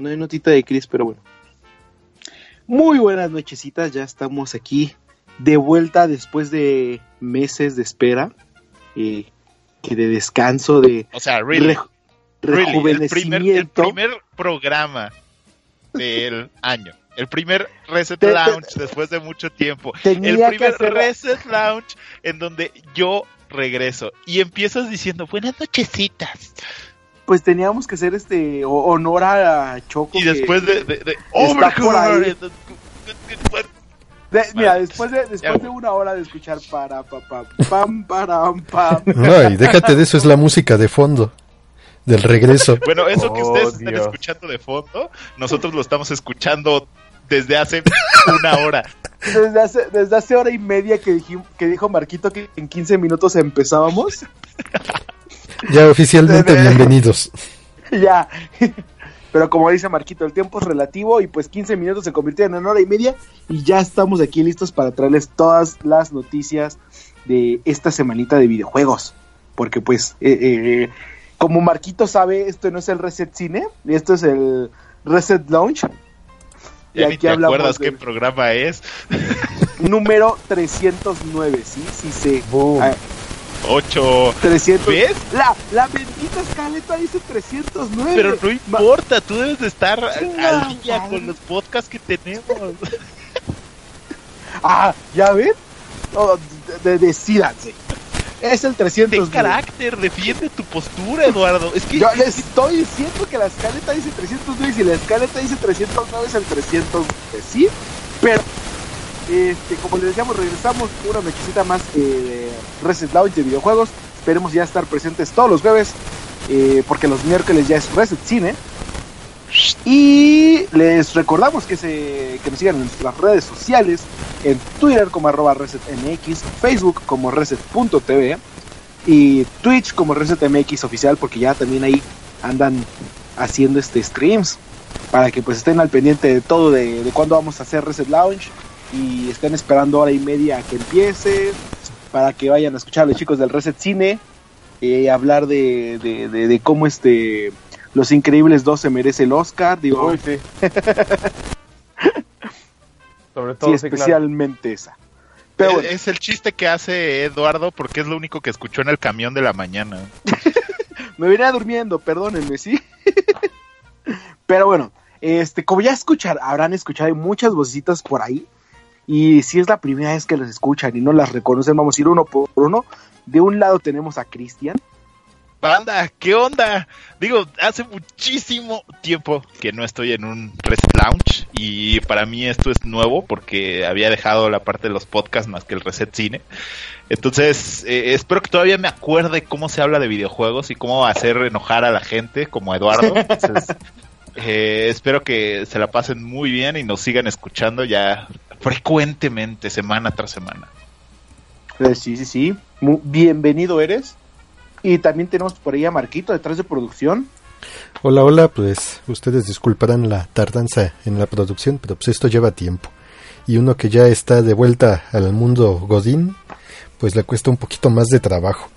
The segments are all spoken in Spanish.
No hay notita de Chris, pero bueno. Muy buenas nochecitas, ya estamos aquí de vuelta después de meses de espera, eh, que de descanso, de O sea, really, re- really, el primer, el rejuvenecimiento. primer programa del año. El primer Reset Lounge después de mucho tiempo. Tenía El primer hacer- Reset Lounge en donde yo regreso y empiezas diciendo buenas nochecitas. Pues teníamos que hacer este honor a Choco. Y que- después de, de, de de- mira, Vale, después de, después de una hora de escuchar para pa, pa, pam param pam. Ay, déjate de eso, es la música de fondo del regreso. Bueno, eso que Oh, ustedes están Dios. escuchando de fondo, nosotros lo estamos escuchando desde hace una hora. Desde hace, desde hace hora y media que, dijim- que dijo Marquito que en 15 minutos empezábamos. Ya oficialmente de- bienvenidos. ya. Pero como dice Marquito, el tiempo es relativo y pues 15 minutos se convirtieron en hora y media y ya estamos aquí listos para traerles todas las noticias de esta semanita de videojuegos. Porque pues, eh, eh, como Marquito sabe, esto no es el Reset Cine, esto es el Reset Launch. Y Ya ni aquí te hablamos acuerdas qué programa es. Número 309, sí, sí sé. Ah, 8. 300. ¿Ves? La, la bendita escaleta dice 309. Pero no Ma- importa, tú debes de estar al día madre. con los podcasts que tenemos. Ah, ¿ya ven? Oh, de- de- decídanse. Es el Ten 309. carácter, defiende tu postura, Eduardo. Es que Yo les estoy diciendo que la escaleta dice 309 y si la escaleta dice 309 es el 309, sí, pero este, como les decíamos, regresamos una nochecita más eh, Reset Lounge de videojuegos. Esperemos ya estar presentes todos los jueves, eh, porque los miércoles ya es Reset Cine. Y les recordamos que, se, que nos sigan en nuestras redes sociales, en Twitter como arroba ResetMX, Facebook como Reset.tv y Twitch como ResetMX oficial, porque ya también ahí andan haciendo este streams para que pues estén al pendiente de todo de, de cuándo vamos a hacer Reset Lounge y estén esperando hora y media a que empiece para que vayan a escuchar a los chicos del Reset Cine eh, hablar de, de, de- de cómo este Los Increíbles 2 se merece el Oscar, digo, Uy, sí. Sobre sí, todo, sí, claro. especialmente esa. Pero es, bueno, es el chiste que hace Eduardo porque es lo único que escuchó en el camión de la mañana. me venía durmiendo, perdónenme, ¿sí? Pero bueno, este, como ya escuchar, habrán escuchado hay muchas vocecitas por ahí. Y si es la primera vez que las escuchan y no las reconocen, vamos a ir uno por uno. De un lado tenemos a Cristian. Banda, ¿qué onda? Digo, hace muchísimo tiempo que no estoy en un Reset Lounge y para mí esto es nuevo porque había dejado la parte de los podcasts más que el Reset Cine. Entonces, eh, espero que todavía me acuerde cómo se habla de videojuegos y cómo hacer enojar a la gente como Eduardo. Entonces, eh, espero que se la pasen muy bien y nos sigan escuchando ya frecuentemente, semana tras semana. Eh, sí, sí, sí. Bienvenido eres. Y también tenemos por ahí a Marquito detrás de producción. Hola, hola, pues ustedes disculparán la tardanza en la producción, pero pues esto lleva tiempo. Y uno que ya está de vuelta al mundo Godín, pues le cuesta un poquito más de trabajo.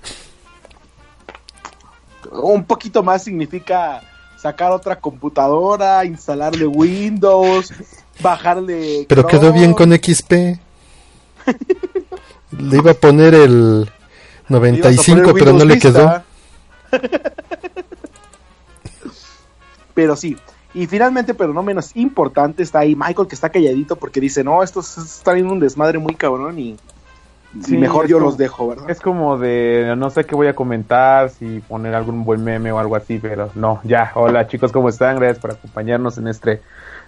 Un poquito más significa sacar otra computadora, instalarle Windows, bajarle. Pero quedó bien con XP. Le iba a poner el Le ibas a 95, poner pero no le quedó. Pero sí. Y finalmente, pero no menos importante, está ahí Michael que está calladito porque dice, no, esto es- está en un desmadre muy cabrón y mejor yo los dejo, ¿verdad? Es como de, no sé qué voy a comentar, si poner algún buen meme o algo así, pero no, ya. Hola chicos, ¿cómo están? Gracias por acompañarnos en este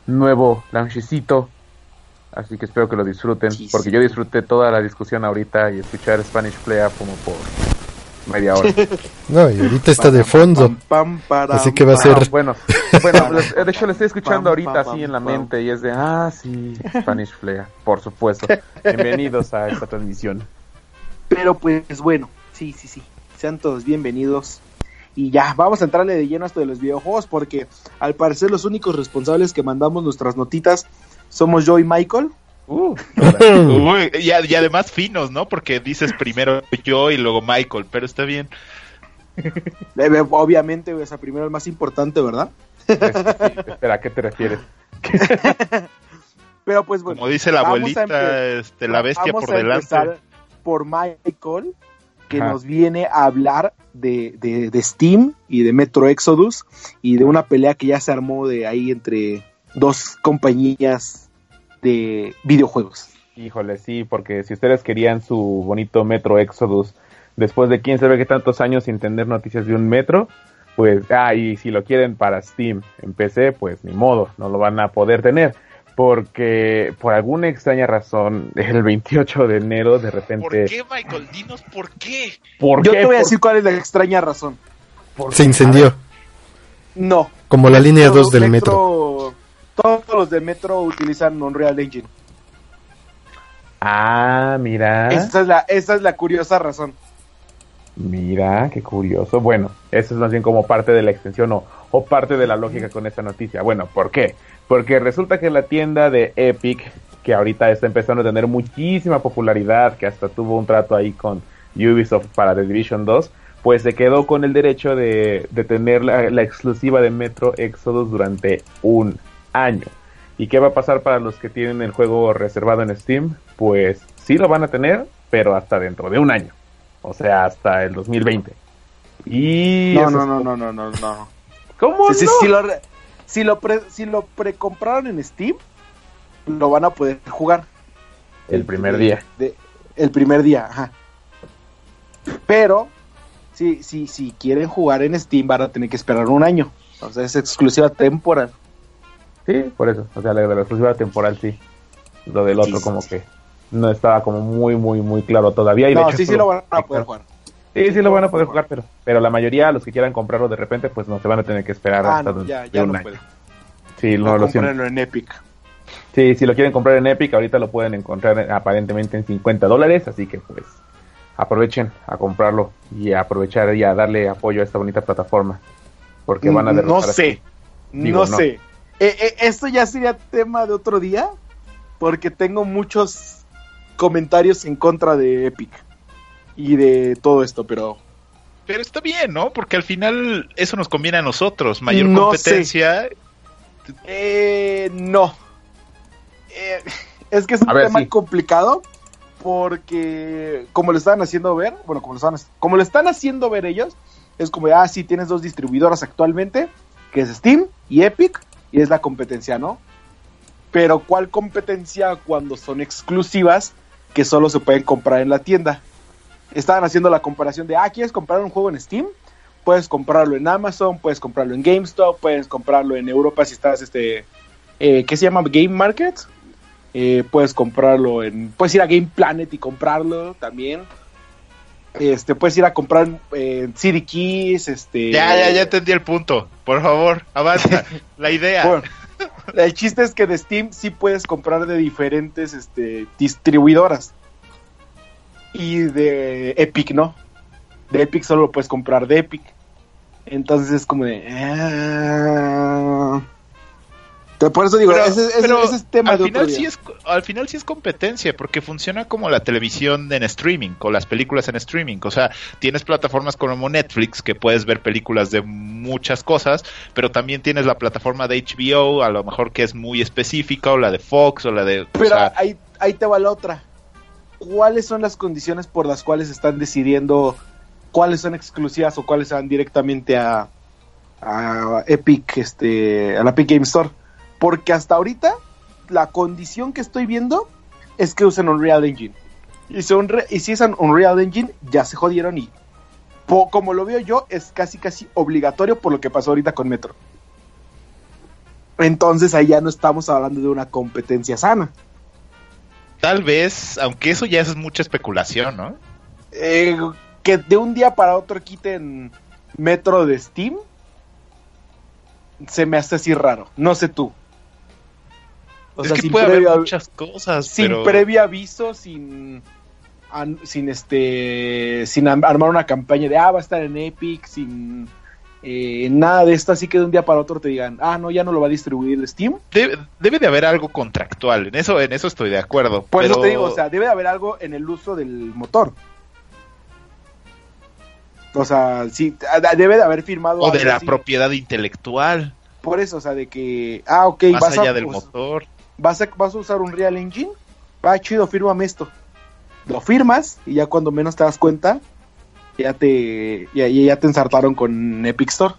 nuevo lanchecito. Así que espero que lo disfruten, porque yo disfruté toda la discusión ahorita y escuchar Spanish Playa como por media hora. No, y ahorita está de fondo. Así que va a ser. bueno, bueno, de hecho lo estoy escuchando ahorita así en la mente y es de, ah, sí, Spanish Flea, por supuesto. Bienvenidos a esta transmisión. Pero pues bueno, sí, sí, sí. Sean todos bienvenidos. Y ya, vamos a entrarle de lleno a esto de los videojuegos porque al parecer los únicos responsables que mandamos nuestras notitas somos yo y Michael. Uh, y, además finos, ¿no? Porque dices primero yo y luego Michael, pero está bien. Obviamente, o sea, primero el más importante, ¿verdad? espera, ¿a qué te refieres? pero pues bueno. Como dice la abuelita, este, la bestia por delante. por Michael, que nos viene a hablar de, de, de, Steam y de Metro Exodus y de una pelea que ya se armó de ahí entre dos compañías de videojuegos. Híjole, sí, porque si ustedes querían su bonito Metro Exodus después de quién sabe qué tantos años sin tener noticias de un Metro, pues, ah, y si lo quieren para Steam en PC, pues ni modo, no lo van a poder tener. Porque por alguna extraña razón, el 28 de enero de repente... ¿Por qué, Michael? Dinos por qué. Yo te voy a decir cuál es la extraña razón. Se incendió. No. Como la línea 2 del metro todos los de Metro utilizan Unreal Engine. Ah, mira. Esa es la, esa es la curiosa razón. Mira, qué curioso. Bueno, eso es más bien como parte de la extensión o, o parte de la lógica con esta noticia. Bueno, ¿por qué? Porque resulta que la tienda de Epic, que ahorita está empezando a tener muchísima popularidad, que hasta tuvo un trato ahí con Ubisoft para The Division 2, pues se quedó con el derecho de, de tener la, la, exclusiva de Metro Exodus durante un año. ¿Y qué va a pasar para los que tienen el juego reservado en Steam? Pues sí lo van a tener, pero hasta dentro de un año. O sea, hasta el 2020. Y no, no, no, no, no, no, no. ¿Cómo si, no? Si, lo, si lo, si lo precompraron en Steam, lo van a poder jugar. El primer día. el primer día, ajá. Pero, si, si, si quieren jugar en Steam, van a tener que esperar un año. O sea, es exclusiva temporal. Sí, por eso. O sea, la de la exclusiva temporal sí. Lo del otro como que no estaba como muy, muy, muy claro todavía. Y no, sí, sí lo van a poder jugar. Sí, sí lo van a poder jugar, pero, pero la mayoría, los que quieran comprarlo de repente, pues no se van a tener que esperar ah, hasta no, ya, ya no puede. Sí, no, lo en Epic. Sí, si lo quieren comprar en Epic, ahorita lo pueden encontrar aparentemente en 50 dólares, así que pues aprovechen a comprarlo y a aprovechar y a darle apoyo a esta bonita plataforma. Porque van a No sé, no sé. Eh, eh, esto ya sería tema de otro día, porque tengo muchos comentarios en contra de Epic y de todo esto, pero... Pero está bien, ¿no? Porque al final eso nos conviene a nosotros, mayor competencia. Eh, no. Eh, es que es un tema complicado porque como lo están haciendo ver, bueno, como lo, están, como lo están haciendo ver ellos, es como, ah, sí, tienes dos distribuidoras actualmente, que es Steam y Epic, y es la competencia, ¿no? Pero ¿cuál competencia cuando son exclusivas que solo se pueden comprar en la tienda? Estaban haciendo la comparación de, ah, ¿quieres comprar un juego en Steam? Puedes comprarlo en Amazon, puedes comprarlo en GameStop, puedes comprarlo en Europa si estás, este, eh, ¿qué se llama? Game Market. Eh, puedes comprarlo en, puedes ir a Game Planet y comprarlo también. Este, puedes ir a comprar eh, CD Keys, este... Ya, ya, ya entendí el punto. Por favor, avanza. la idea. Bueno, el chiste es que de Steam sí puedes comprar de diferentes este, distribuidoras. Y de Epic no. De Epic solo lo puedes comprar de Epic. Entonces es como de... Ah, por eso digo, ese, es tema al de final sí es Al final sí es competencia, porque funciona como la televisión en streaming, o las películas en streaming. O sea, tienes plataformas como Netflix, que puedes ver películas de muchas cosas, pero también tienes la plataforma de HBO, a lo mejor que es muy específica, o la de Fox, o la de... Pero ahí, ahí te va la otra. ¿Cuáles son las condiciones por las cuales están decidiendo cuáles son exclusivas o cuáles van directamente a, a Epic, este, a la Epic Game Store? Porque hasta ahorita la condición que estoy viendo es que usen Unreal Engine. Y, son re- y si es un Unreal Engine, ya se jodieron y como lo veo yo, es casi casi obligatorio por lo que pasó ahorita con Metro. Entonces ahí ya no estamos hablando de una competencia sana. Tal vez, aunque eso ya es mucha especulación, ¿no? Eh, que de un día para otro quiten Metro de Steam, se me hace así raro. No sé tú. O es sea, que sin puede haber previo- muchas cosas, sin pero... previo aviso, sin an- sin este sin armar una campaña de ah va a estar en Epic, sin eh, nada de esto, así que de un día para otro te digan ah no ya no lo va a distribuir Steam. Debe, debe de haber algo contractual, en eso, en eso estoy de acuerdo. Por pero... eso te digo, o sea, debe de haber algo en el uso del motor. O sea, sí, debe de haber firmado. o de la así. propiedad intelectual, Por eso, o sea, de que. Ah, ok, más vas allá a, del pues, motor. Vas a, vas a usar un Real Engine. Va, chido, fírmame esto. Lo firmas y ya cuando menos te das cuenta, ya te, ya, ya te ensartaron con Epic Store.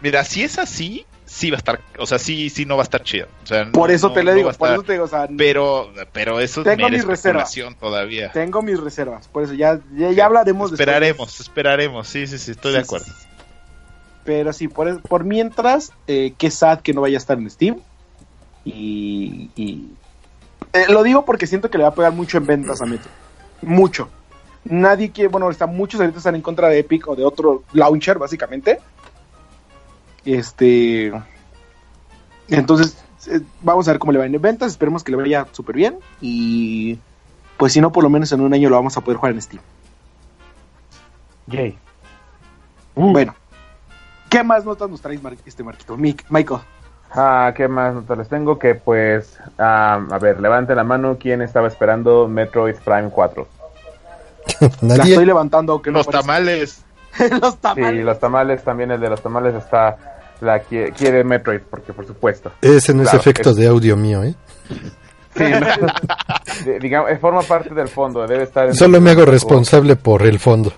Mira, si es así, sí va a estar, o sea, sí, sí no va a estar chido. O sea, Por no- eso te lo no digo, va a por estar- eso te digo, o sea, Pero, pero eso Tengo mis reservas. todavía. tengo mis reservas. Por eso ya, ya, ya hablaremos después. Esperaremos, esperaremos, sí, sí, sí, estoy de acuerdo. sí. Pero sí, por, por mientras, eh, qué sad que no vaya a estar en Steam. Y, y- eh, lo digo porque siento que le va a pegar mucho en ventas a Metro. Mucho. Nadie quiere, bueno, está, muchos ahorita están en contra de Epic o de otro launcher, básicamente. Este. Entonces, eh, vamos a ver cómo le va en ventas. Esperemos que le vaya súper bien. Y pues si no, por lo menos en un año lo vamos a poder jugar en Steam. Yay. Bueno, ¿qué más notas nos traes, Mar- este Marquito? Mick, Michael. Ah, ¿qué más notas les tengo? Que pues, ah, a ver, levante la mano quién estaba esperando Metroid Prime 4. La estoy levantando, no Los tamales. los Sí, tamales. los tamales, también el de los tamales está, la qui- quiere Metroid, porque por supuesto. Ese no es Claro, efecto es- de audio mío, ¿eh? Sí, no. De- digamos, forma parte del fondo, debe estar en- Solo me hago responsable por el fondo.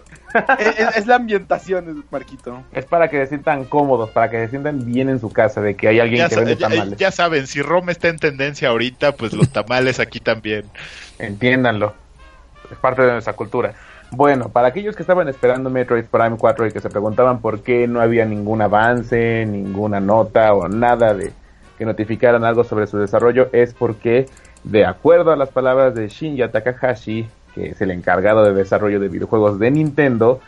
Es, es- es la ambientación, Marquito. Es para que se sientan cómodos, para que se sientan bien en su casa, de que hay alguien Ya, que vende ya- tamales. ya saben, si Roma está en tendencia ahorita, pues los tamales aquí también. Entiéndanlo. Es parte de nuestra cultura. Bueno, para aquellos que estaban esperando Metroid Prime 4 y que se preguntaban por qué no había ningún avance, ninguna nota o nada de que notificaran algo sobre su desarrollo, es porque, de acuerdo a las palabras de Shinya Takahashi, que es el encargado de desarrollo de videojuegos de Nintendo,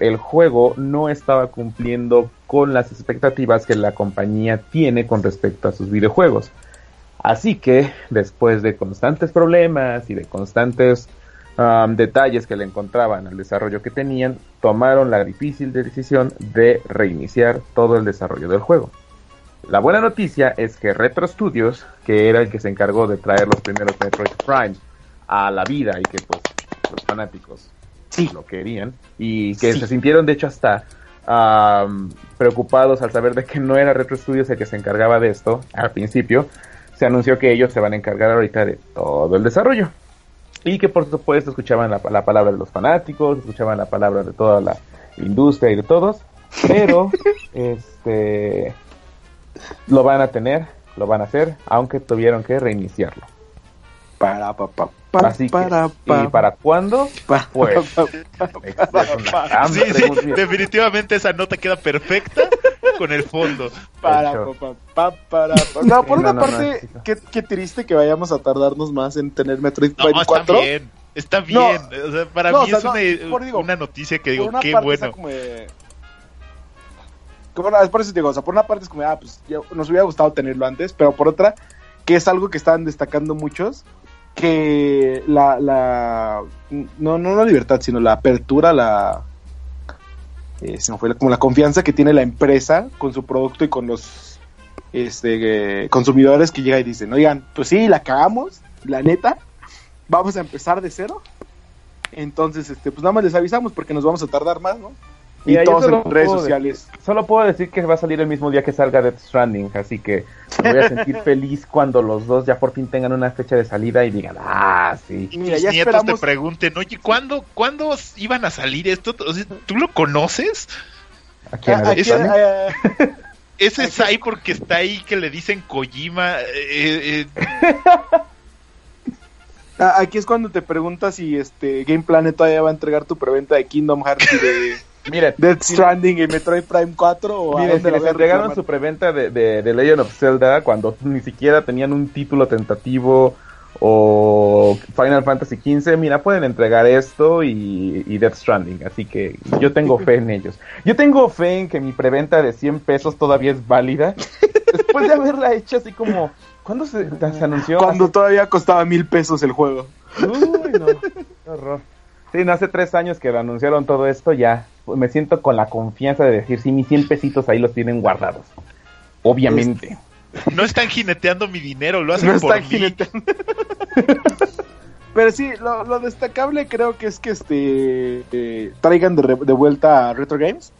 el juego no estaba cumpliendo con las expectativas que la compañía tiene con respecto a sus videojuegos. Así que, después de constantes problemas y de constantes detalles que le encontraban al desarrollo que tenían, tomaron la difícil decisión de reiniciar todo el desarrollo del juego. La buena noticia es que Retro Studios, que era el que se encargó de traer los primeros Metroid Prime a la vida y que pues los fanáticos Sí. lo querían y que Sí. se sintieron de hecho hasta preocupados al saber de que no era Retro Studios el que se encargaba de esto al principio, se anunció que ellos se van a encargar ahorita de todo el desarrollo. Y que por supuesto escuchaban la, la palabra de los fanáticos, escuchaban la palabra de toda la industria y de todos, pero este lo van a tener, lo van a hacer, aunque tuvieron que reiniciarlo. Para, pa, pa, pa, Así que, para, pa, ¿y para cuándo? pa, Pues, pa, pa, pa, Es una pa, gran Sí, sí, pregunta. definitivamente esa nota queda perfecta con el fondo. para, Hecho. pa, pa, pa, para, pa. No, por una no, no, no, parte, chico. qué, qué triste que vayamos a tardarnos más en tener Metroid No, Prime está 4. bien, está bien. o sea, para no, mí o sea, es no, una, por digo, una noticia que digo, una qué parte está bueno. como de- como una- por eso te digo, o sea, por una parte es como, ah, pues ya nos hubiera gustado tenerlo antes, pero por otra, que es algo que estaban destacando muchos, que la, la no, no la libertad, sino la apertura, la eh, fue como la confianza que tiene la empresa con su producto y con los este eh, consumidores que llegan y dicen, oigan, pues sí, la cagamos, la neta, vamos a empezar de cero. Entonces, este, pues nada más les avisamos porque nos vamos a tardar más, ¿no? Y Mira, yo todos en redes sociales. Solo puedo decir que va a salir el mismo día que salga Death Stranding, así que me voy a sentir feliz cuando los dos ya por fin tengan una fecha de salida y digan, ah, sí. Y Mira, ya nietos esperamos- te pregunten, oye, ¿cuándo, ¿cuándo iban a salir esto? O sea, ¿Tú lo conoces? ¿A quién? Ah, ¿A eh, Ese Ay, Sai porque está ahí que le dicen Kojima. eh, eh, Ah, Aquí es cuando te preguntas si este Game Planet todavía va a entregar tu preventa de Kingdom Hearts y de Miren, Death Stranding y Metroid Prime 4 o Miren, si les entregaron su preventa de, de, de Legend of Zelda cuando ni siquiera tenían un título tentativo o Final Fantasy XV, mira, pueden entregar esto y, y Death Stranding, así que yo tengo fe en ellos. Yo tengo fe en que mi preventa de 100 pesos todavía es válida, después de haberla hecho así como, ¿cuándo se, se anunció? Cuando todavía costaba mil pesos el juego. Uy, no, qué horror. Sí, no, hace tres años que lo anunciaron todo esto, ya me siento con la confianza de decir, sí, mis 100 pesitos ahí los tienen guardados. Obviamente. No están jineteando mi dinero, lo hacen No por están mí. jineteando. Pero sí, lo, lo destacable creo que es que este eh, traigan de, re- de vuelta a Retro Games.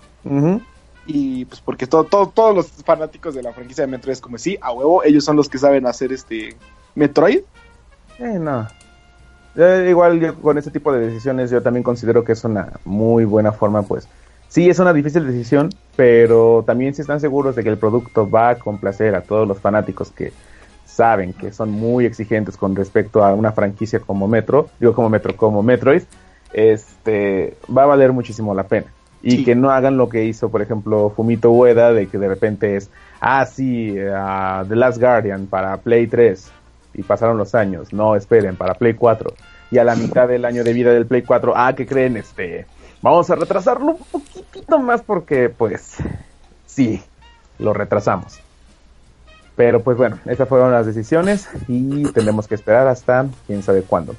Y pues porque todo, todo- todos los fanáticos de la franquicia de Metroid es como sí, a huevo, ellos son los que saben hacer este Metroid. Eh, no. Eh, igual yo con ese tipo de decisiones yo también considero que es una muy buena forma, pues. Sí, es una difícil decisión, pero también si están seguros de que el producto va a complacer a todos los fanáticos que saben que son muy exigentes con respecto a una franquicia como Metro, digo como Metro, como Metroid, este va a valer muchísimo la pena. Y Sí. que no hagan lo que hizo, por ejemplo, Fumito Ueda, de que de repente es, ah, sí, ah, The Last Guardian para Play 3, y pasaron los años, no, esperen, para Play 4, y a la mitad del año de vida del Play 4, ah, ¿qué creen? Este, vamos a retrasarlo un poquitito más porque, pues, sí, lo retrasamos. Pero pues bueno, esas fueron las decisiones y tenemos que esperar hasta quién sabe cuándo.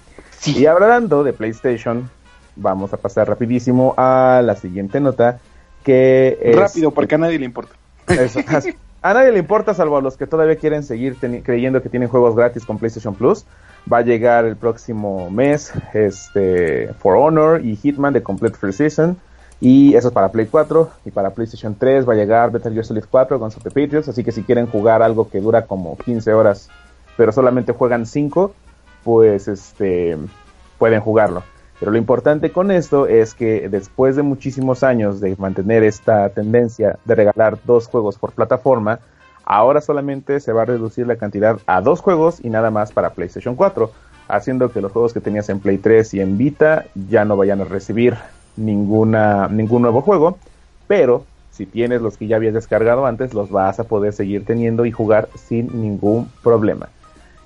Y hablando de PlayStation, vamos a pasar rapidísimo a la siguiente nota que es... Rápido, porque a nadie le importa. Eso. A nadie le importa, salvo a los que todavía quieren seguir creyendo que tienen juegos gratis con PlayStation Plus. Va a llegar el próximo mes este For Honor y Hitman de Complete Free Season. Y eso es para Play 4. Y para PlayStation 3 va a llegar Metal Gear Solid 4 con the Patriots. Así que si quieren jugar algo que dura como 15 horas, pero solamente juegan 5, pues este pueden jugarlo. Pero lo importante con esto es que después de muchísimos años de mantener esta tendencia de regalar dos juegos por plataforma, ahora solamente se va a reducir la cantidad a dos juegos y nada más para PlayStation 4, haciendo que los juegos que tenías en Play 3 y en Vita ya no vayan a recibir ninguna, ningún nuevo juego, pero si tienes los que ya habías descargado antes, los vas a poder seguir teniendo y jugar sin ningún problema.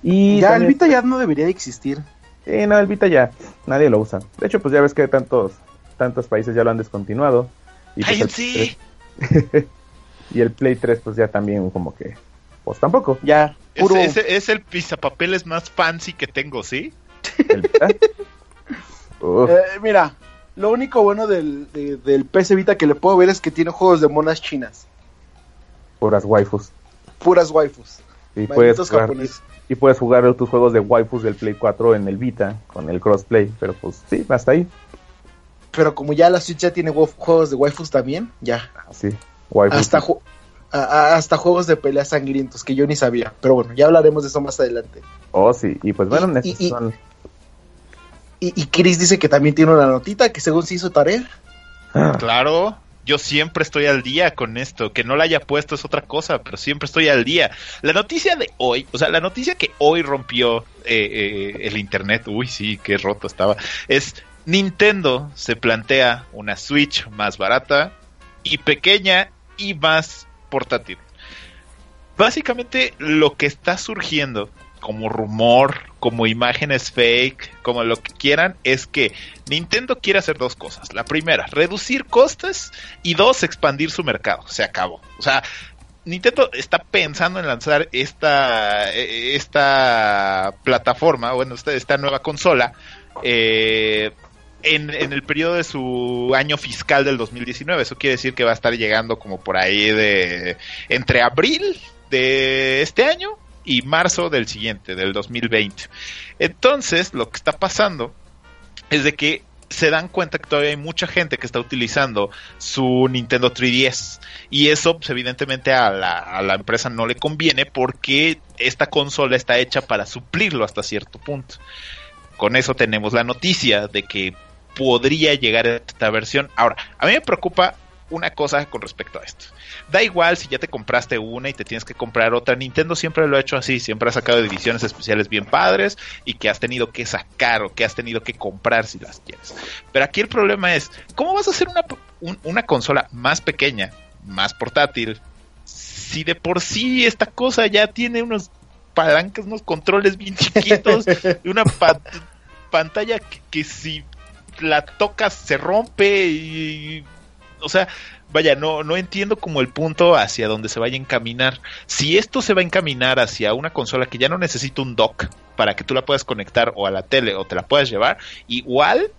Y ya, el Vita ya no debería de existir. Sí, no, el Vita ya, nadie lo usa. De hecho, pues ya ves que tantos, tantos países ya lo han descontinuado. Y, pues, el ¡Cállense! Play 3 y el Play 3 pues ya también como que, pues tampoco. Ya, Es, puro. es- es el pisapapeles más fancy que tengo, ¿sí? El Vita. Eh, mira, lo único bueno del, de- del PS Vita que le puedo ver es que tiene juegos de monas chinas. puras waifus. Puras waifus. Y puedes, Malditos jugar, japoneses. Y puedes jugar tus juegos de waifus del Play 4 en el Vita con el crossplay. Pero pues sí, hasta ahí. Pero como ya la Switch ya tiene juegos de waifus también, ya. Así, waifus. Hasta, ju- hasta juegos de peleas sangrientos que yo ni sabía. Pero bueno, ya hablaremos de eso más adelante. Oh, sí. Y pues bueno, Y- estos y- y- son... Y, y Chris dice que también tiene una notita que según se hizo tarea. Claro, yo siempre estoy al día con esto. Que no la haya puesto es otra cosa, pero siempre estoy al día. La noticia de hoy, o sea, la noticia que hoy rompió eh, eh, el internet, uy, sí, qué roto estaba, es Nintendo se plantea una Switch más barata y pequeña y más portátil. Básicamente lo que está surgiendo como rumor, como imágenes fake, como lo que quieran, es que Nintendo quiere hacer dos cosas. La primera, reducir costes y dos, expandir su mercado. Se acabó. O sea, Nintendo está pensando en lanzar esta, eh, esta plataforma, bueno, esta, esta nueva consola, eh, en, en el periodo de su año fiscal del 2019. Eso quiere decir que va a estar llegando como por ahí de entre abril de este año y marzo del siguiente, del 2020. Entonces, lo que está pasando es de que se dan cuenta que todavía hay mucha gente que está utilizando su Nintendo 3DS y eso pues, evidentemente a la, a la empresa no le conviene porque esta consola está hecha para suplirlo hasta cierto punto. Con eso tenemos la noticia de que podría llegar esta versión. Ahora, a mí me preocupa una cosa con respecto a esto. Da igual si ya te compraste una y te tienes que comprar otra. Nintendo siempre lo ha hecho así, siempre ha sacado ediciones especiales bien padres y que has tenido que sacar o que has tenido que comprar si las quieres. Pero aquí el problema es, ¿cómo vas a hacer una, una consola más pequeña, más portátil, si de por sí esta cosa ya tiene unos palancas, unos controles bien chiquitos, una pantalla que, si la tocas se rompe y, o sea, vaya, no, no entiendo como el punto hacia donde se vaya a encaminar. Si esto se va a encaminar hacia una consola que ya no necesita un dock para que tú la puedas conectar o a la tele o te la puedas llevar, igual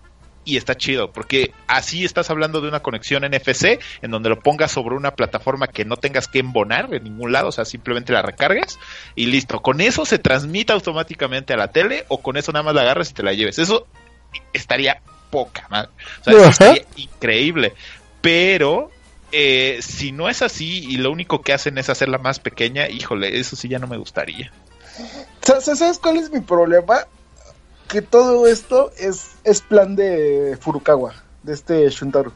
y está chido, porque así estás hablando de una conexión NFC en donde lo pongas sobre una plataforma que no tengas que embonar en ningún lado, o sea, simplemente la recargues y listo. Con eso se transmite automáticamente a la tele o con eso nada más la agarras y te la lleves. Eso estaría poca madre. O sea, eso estaría increíble. Pero eh, si no es así y lo único que hacen es hacerla más pequeña, híjole, eso sí ya no me gustaría. ¿Sabes cuál es mi problema? que todo esto es, es plan de Furukawa, de este Shuntaro.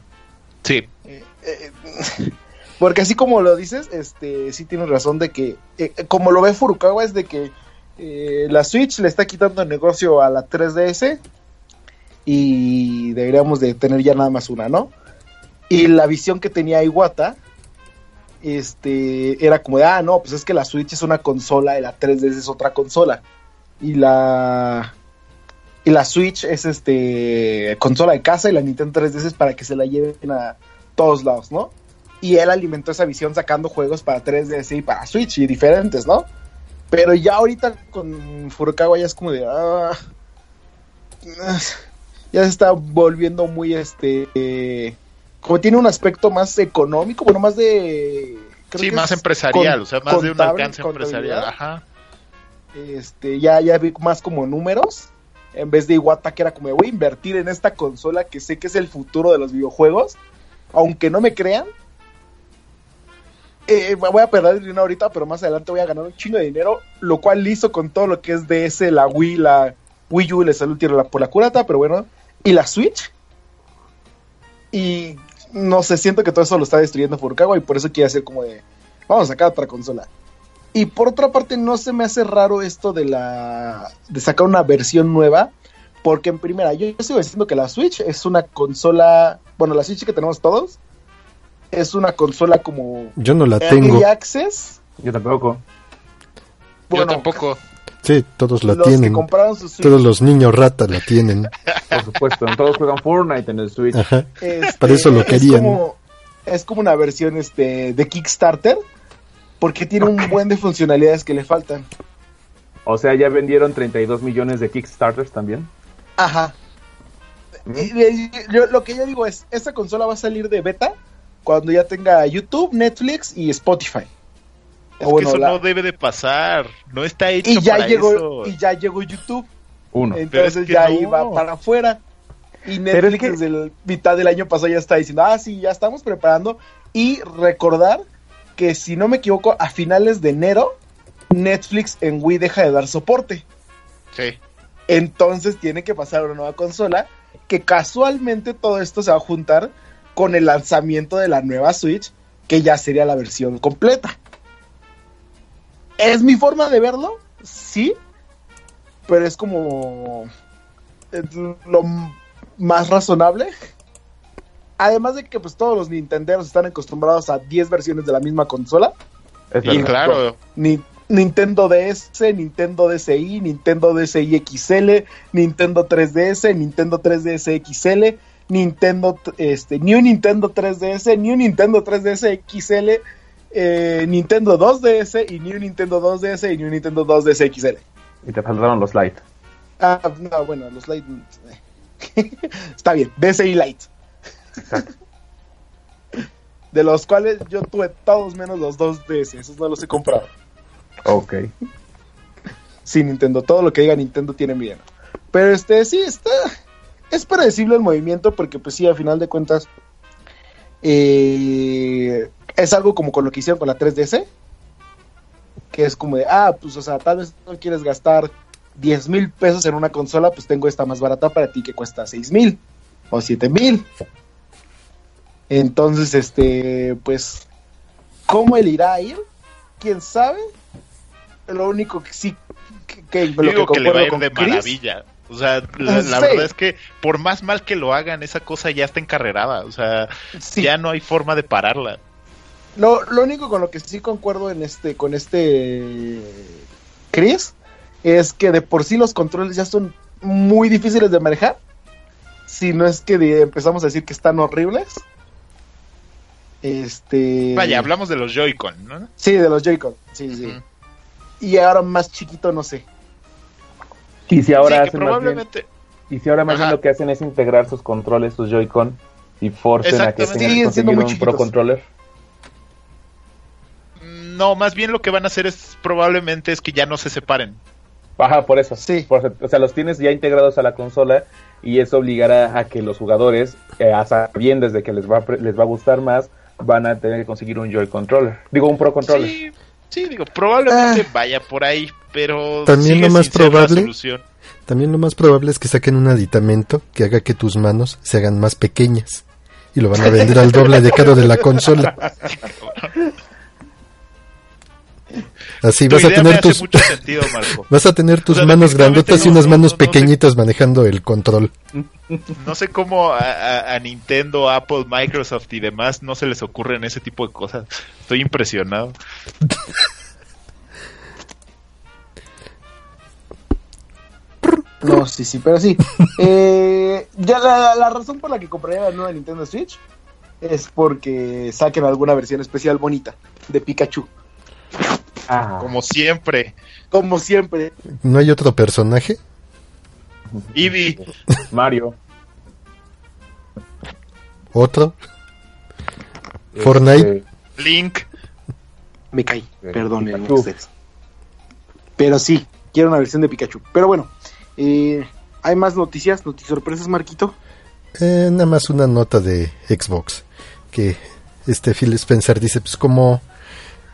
Sí. Eh, eh, porque así como lo dices, este sí tienes razón de que, como lo ve Furukawa, es de que la Switch le está quitando el negocio a la 3DS y deberíamos de tener ya nada más una, ¿no? Y la visión que tenía Iwata este, era como de, ah, no, pues es que la Switch es una consola y la 3DS es otra consola. Y la y la Switch es este consola de casa y la Nintendo 3DS es para que se la lleven a todos lados, ¿no? Y él alimentó esa visión sacando juegos para 3DS y para Switch y diferentes, ¿no? Pero ya ahorita con Furukawa ya es como de ah, ya se está volviendo muy este como tiene un aspecto más económico, bueno, más de sí, más empresarial, o sea, más de un alcance empresarial, ajá. Este, ya ya vi más como números en vez de Iwata que era como voy a invertir en esta consola que sé que es el futuro de los videojuegos, aunque no me crean. Eh, voy a perder dinero ahorita, pero más adelante voy a ganar un chingo de dinero, lo cual hizo con todo lo que es DS, la Wii, la Wii U, le salió el tiro por la curata, pero bueno, y la Switch. Y no sé, siento que todo eso lo está destruyendo Furukawa y por eso quiere hacer como de, vamos a sacar otra consola. Y por otra parte, no se me hace raro esto de la de sacar una versión nueva, porque en primera, yo, sigo diciendo que la Switch es una consola, bueno, la Switch que tenemos todos es una consola como Yo no la tengo. Access. Yo tampoco. yo tampoco. Sí, todos la tienen. todos los niños ratas la tienen. Por supuesto, todos juegan Fortnite en el Switch. Este, Para eso lo querían. Es como, es como una versión este de Kickstarter porque tiene un buen de funcionalidades que le faltan. O sea, ya vendieron 32 millones de Kickstarters también. Ajá. lo que yo digo es, esta consola va a salir de beta cuando ya tenga YouTube, Netflix y Spotify. Es que eso no debe de pasar, no está hecho y ya para llegó, eso. Y ya llegó YouTube. Uno. Entonces ya iba para afuera. Y Netflix desde el mitad del año pasado ya está diciendo, ah, sí, ya estamos preparando. Y recordar que si no me equivoco, a finales de enero, Netflix en Wii deja de dar soporte. Sí. Entonces tiene que pasar una nueva consola, que casualmente todo esto se va a juntar con el lanzamiento de la nueva Switch, que ya sería la versión completa. ¿Es mi forma de verlo? Sí. Pero es como lo más razonable. Además de que pues todos los Nintenderos están acostumbrados a 10 versiones de la misma consola. y claro. Ni, Nintendo DS, Nintendo DSi, Nintendo DSi XL, Nintendo 3DS, Nintendo 3DS XL, Nintendo este, New Nintendo 3DS, New Nintendo 3DS XL, eh, Nintendo 2DS y New Nintendo 2DS y New Nintendo 2DS XL. Y te faltaron los Lite. Ah, no, bueno, los Lite. Está bien, DSi Lite. De los cuales yo tuve todos menos los dos DS, esos no los he comprado. Ok. Sí, Nintendo, todo lo que diga Nintendo tiene miedo. Pero este, sí, está. Es predecible el movimiento porque, pues sí, a final de cuentas. Eh, es algo como con lo que hicieron con la 3DS. Que es como de, ah, pues, o sea, tal vez no quieres gastar 10 mil pesos en una consola, pues tengo esta más barata para ti que cuesta 6 mil o 7 mil. Entonces, este, pues, ¿cómo él irá a ir? ¿Quién sabe? Lo único que sí, que, que, Yo lo digo que le va a ir concuerdo de Chris- maravilla. O sea, la, la Sí. verdad es que por más mal que lo hagan, esa cosa ya está encarrerada. O sea, Sí. ya no hay forma de pararla. Lo, lo único con lo que sí concuerdo en este, con este Chris, es que de por sí los controles ya son muy difíciles de manejar. Si no es que de- empezamos a decir que están horribles. Este. Vaya, hablamos de los Joy-Con, ¿no? Sí, de los Joy-Con. Sí, sí. Y ahora más chiquito, no sé. Y si ahora sí, hacen más bien, probablemente. y si ahora más bien lo que hacen es integrar sus controles, sus Joy-Con, y forcen a que tengan muy un chiquitos. Pro Controller. No, más bien lo que van a hacer es probablemente es que ya no se separen. Ajá, por eso. Sí. Por- o sea, los tienes ya integrados a la consola y eso obligará a que los jugadores, eh, a sabiendas de que les va, a pre- les va a gustar más, van a tener que conseguir un Joy Controller. Digo, un Pro Controller. Sí, sí, digo, probablemente Ah. vaya por ahí, pero También sigue lo más probable-. También lo más probable es que saquen un aditamento que haga que tus manos se hagan más pequeñas. Y lo van a vender al doble de caro de la consola. Así Tu vas a tener tus mucho sentido, Marco. vas a tener tus O sea, manos grandotas y no, unas no, manos no, no sé. pequeñitas manejando el control. No sé cómo a, a- a Nintendo, Apple, Microsoft y demás no se les ocurren ese tipo de cosas. Estoy impresionado. No, sí, sí, pero sí. Eh, ya la, la razón por la que compraría la nueva Nintendo Switch es porque saquen alguna versión especial bonita de Pikachu. Ah, Como siempre. Como siempre. ¿No hay otro personaje? Eevee, Mario. ¿Otro? Fortnite. Este, Link. Me caí, Eh, perdonen ustedes. Pero sí, quiero una versión de Pikachu. Pero bueno, eh, hay más noticias, noticias sorpresas, Marquito. Eh, nada más una nota de Xbox. Que este Phil Spencer dice, pues como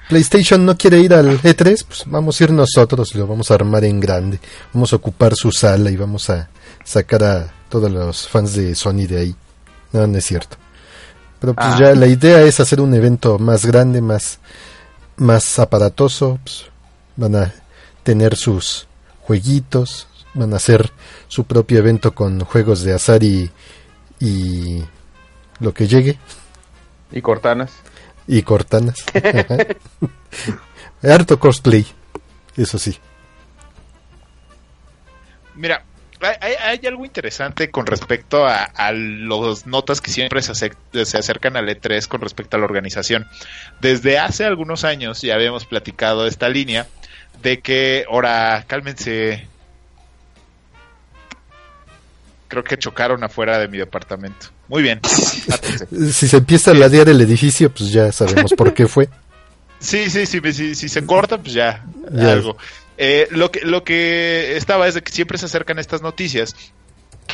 PlayStation no quiere ir al E3, pues vamos a ir nosotros y lo vamos a armar en grande. Vamos a ocupar su sala y vamos a sacar a todos los fans de Sony de ahí. No, no es cierto. Pero pues Ah. ya la idea es hacer un evento más grande, más, más aparatoso. pues, van a tener sus jueguitos, van a hacer su propio evento con juegos de azar y, y lo que llegue Y Cortanas. Y cortanas. Harto cosplay, eso sí. Mira, hay, hay- algo interesante con respecto a, los notas que siempre se, se acercan al E3 con respecto a la organización. Desde hace algunos años ya habíamos platicado esta línea de que, ahora, cálmense. Creo que chocaron afuera de mi departamento. Muy bien. Si se empieza a ladear el edificio, pues ya sabemos por qué fue. Sí, sí, sí, si, si se corta, pues ya, Ya. algo. Eh, lo, que, lo que estaba es de que siempre se acercan estas noticias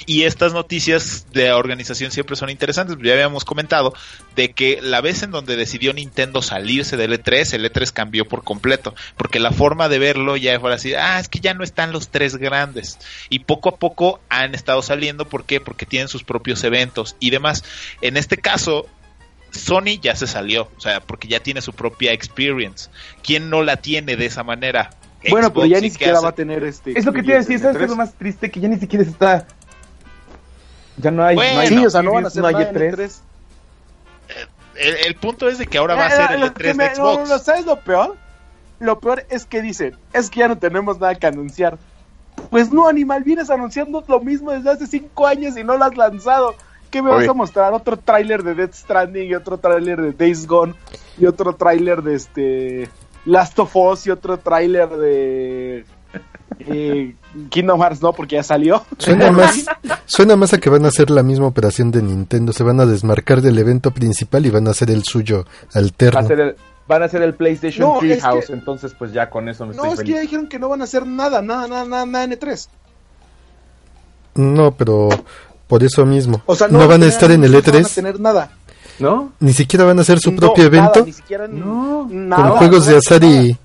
y estas noticias de organización siempre son interesantes. Ya habíamos comentado de que la vez en donde decidió Nintendo salirse del E3, el E3 cambió por completo, porque la forma de verlo ya fue así, ah, es que ya no están los tres grandes. Y poco a poco han estado saliendo, ¿por qué? Porque tienen sus propios eventos y demás. En este caso, Sony ya se salió, o sea, porque ya tiene su propia experience. ¿Quién no la tiene de esa manera? Bueno, pero ya ¿y ni siquiera hace? va a tener este. Es lo que te iba a decir, ¿sabes qué es lo más triste? Que ya ni siquiera está... Ya no hay... Bueno, no hay Sí, o sea, no van a hacer no hay nada en E3. E3. El, el punto es de que ahora va a Eh, ser el lo que E3 me- de Xbox. no, no, ¿Sabes lo peor? Lo peor es que dicen, es que ya no tenemos nada que anunciar. Pues no, animal, vienes anunciando lo mismo desde hace cinco años y no lo has lanzado. ¿Qué me Oye. vas a mostrar? Otro tráiler de Death Stranding y otro tráiler de Days Gone y otro tráiler de este Last of Us y otro tráiler de eh, Kingdom Hearts, no, porque ya salió. Suena más, suena más a que van a hacer la misma operación de Nintendo. Se van a desmarcar del evento principal y van a hacer el suyo Va a alterno. ser el- van a hacer el PlayStation No, es Treehouse, que- entonces pues ya con eso me No, estoy es que feliz. ya dijeron que no van a hacer nada, nada, nada, nada, nada en E3. No, pero por eso mismo. O sea, no, van a estar en el No van a E3. tener nada. ¿No? Ni siquiera van a hacer su No, propio nada, evento. ni siquiera No. nada, con juegos no de van a hacer azar nada. y...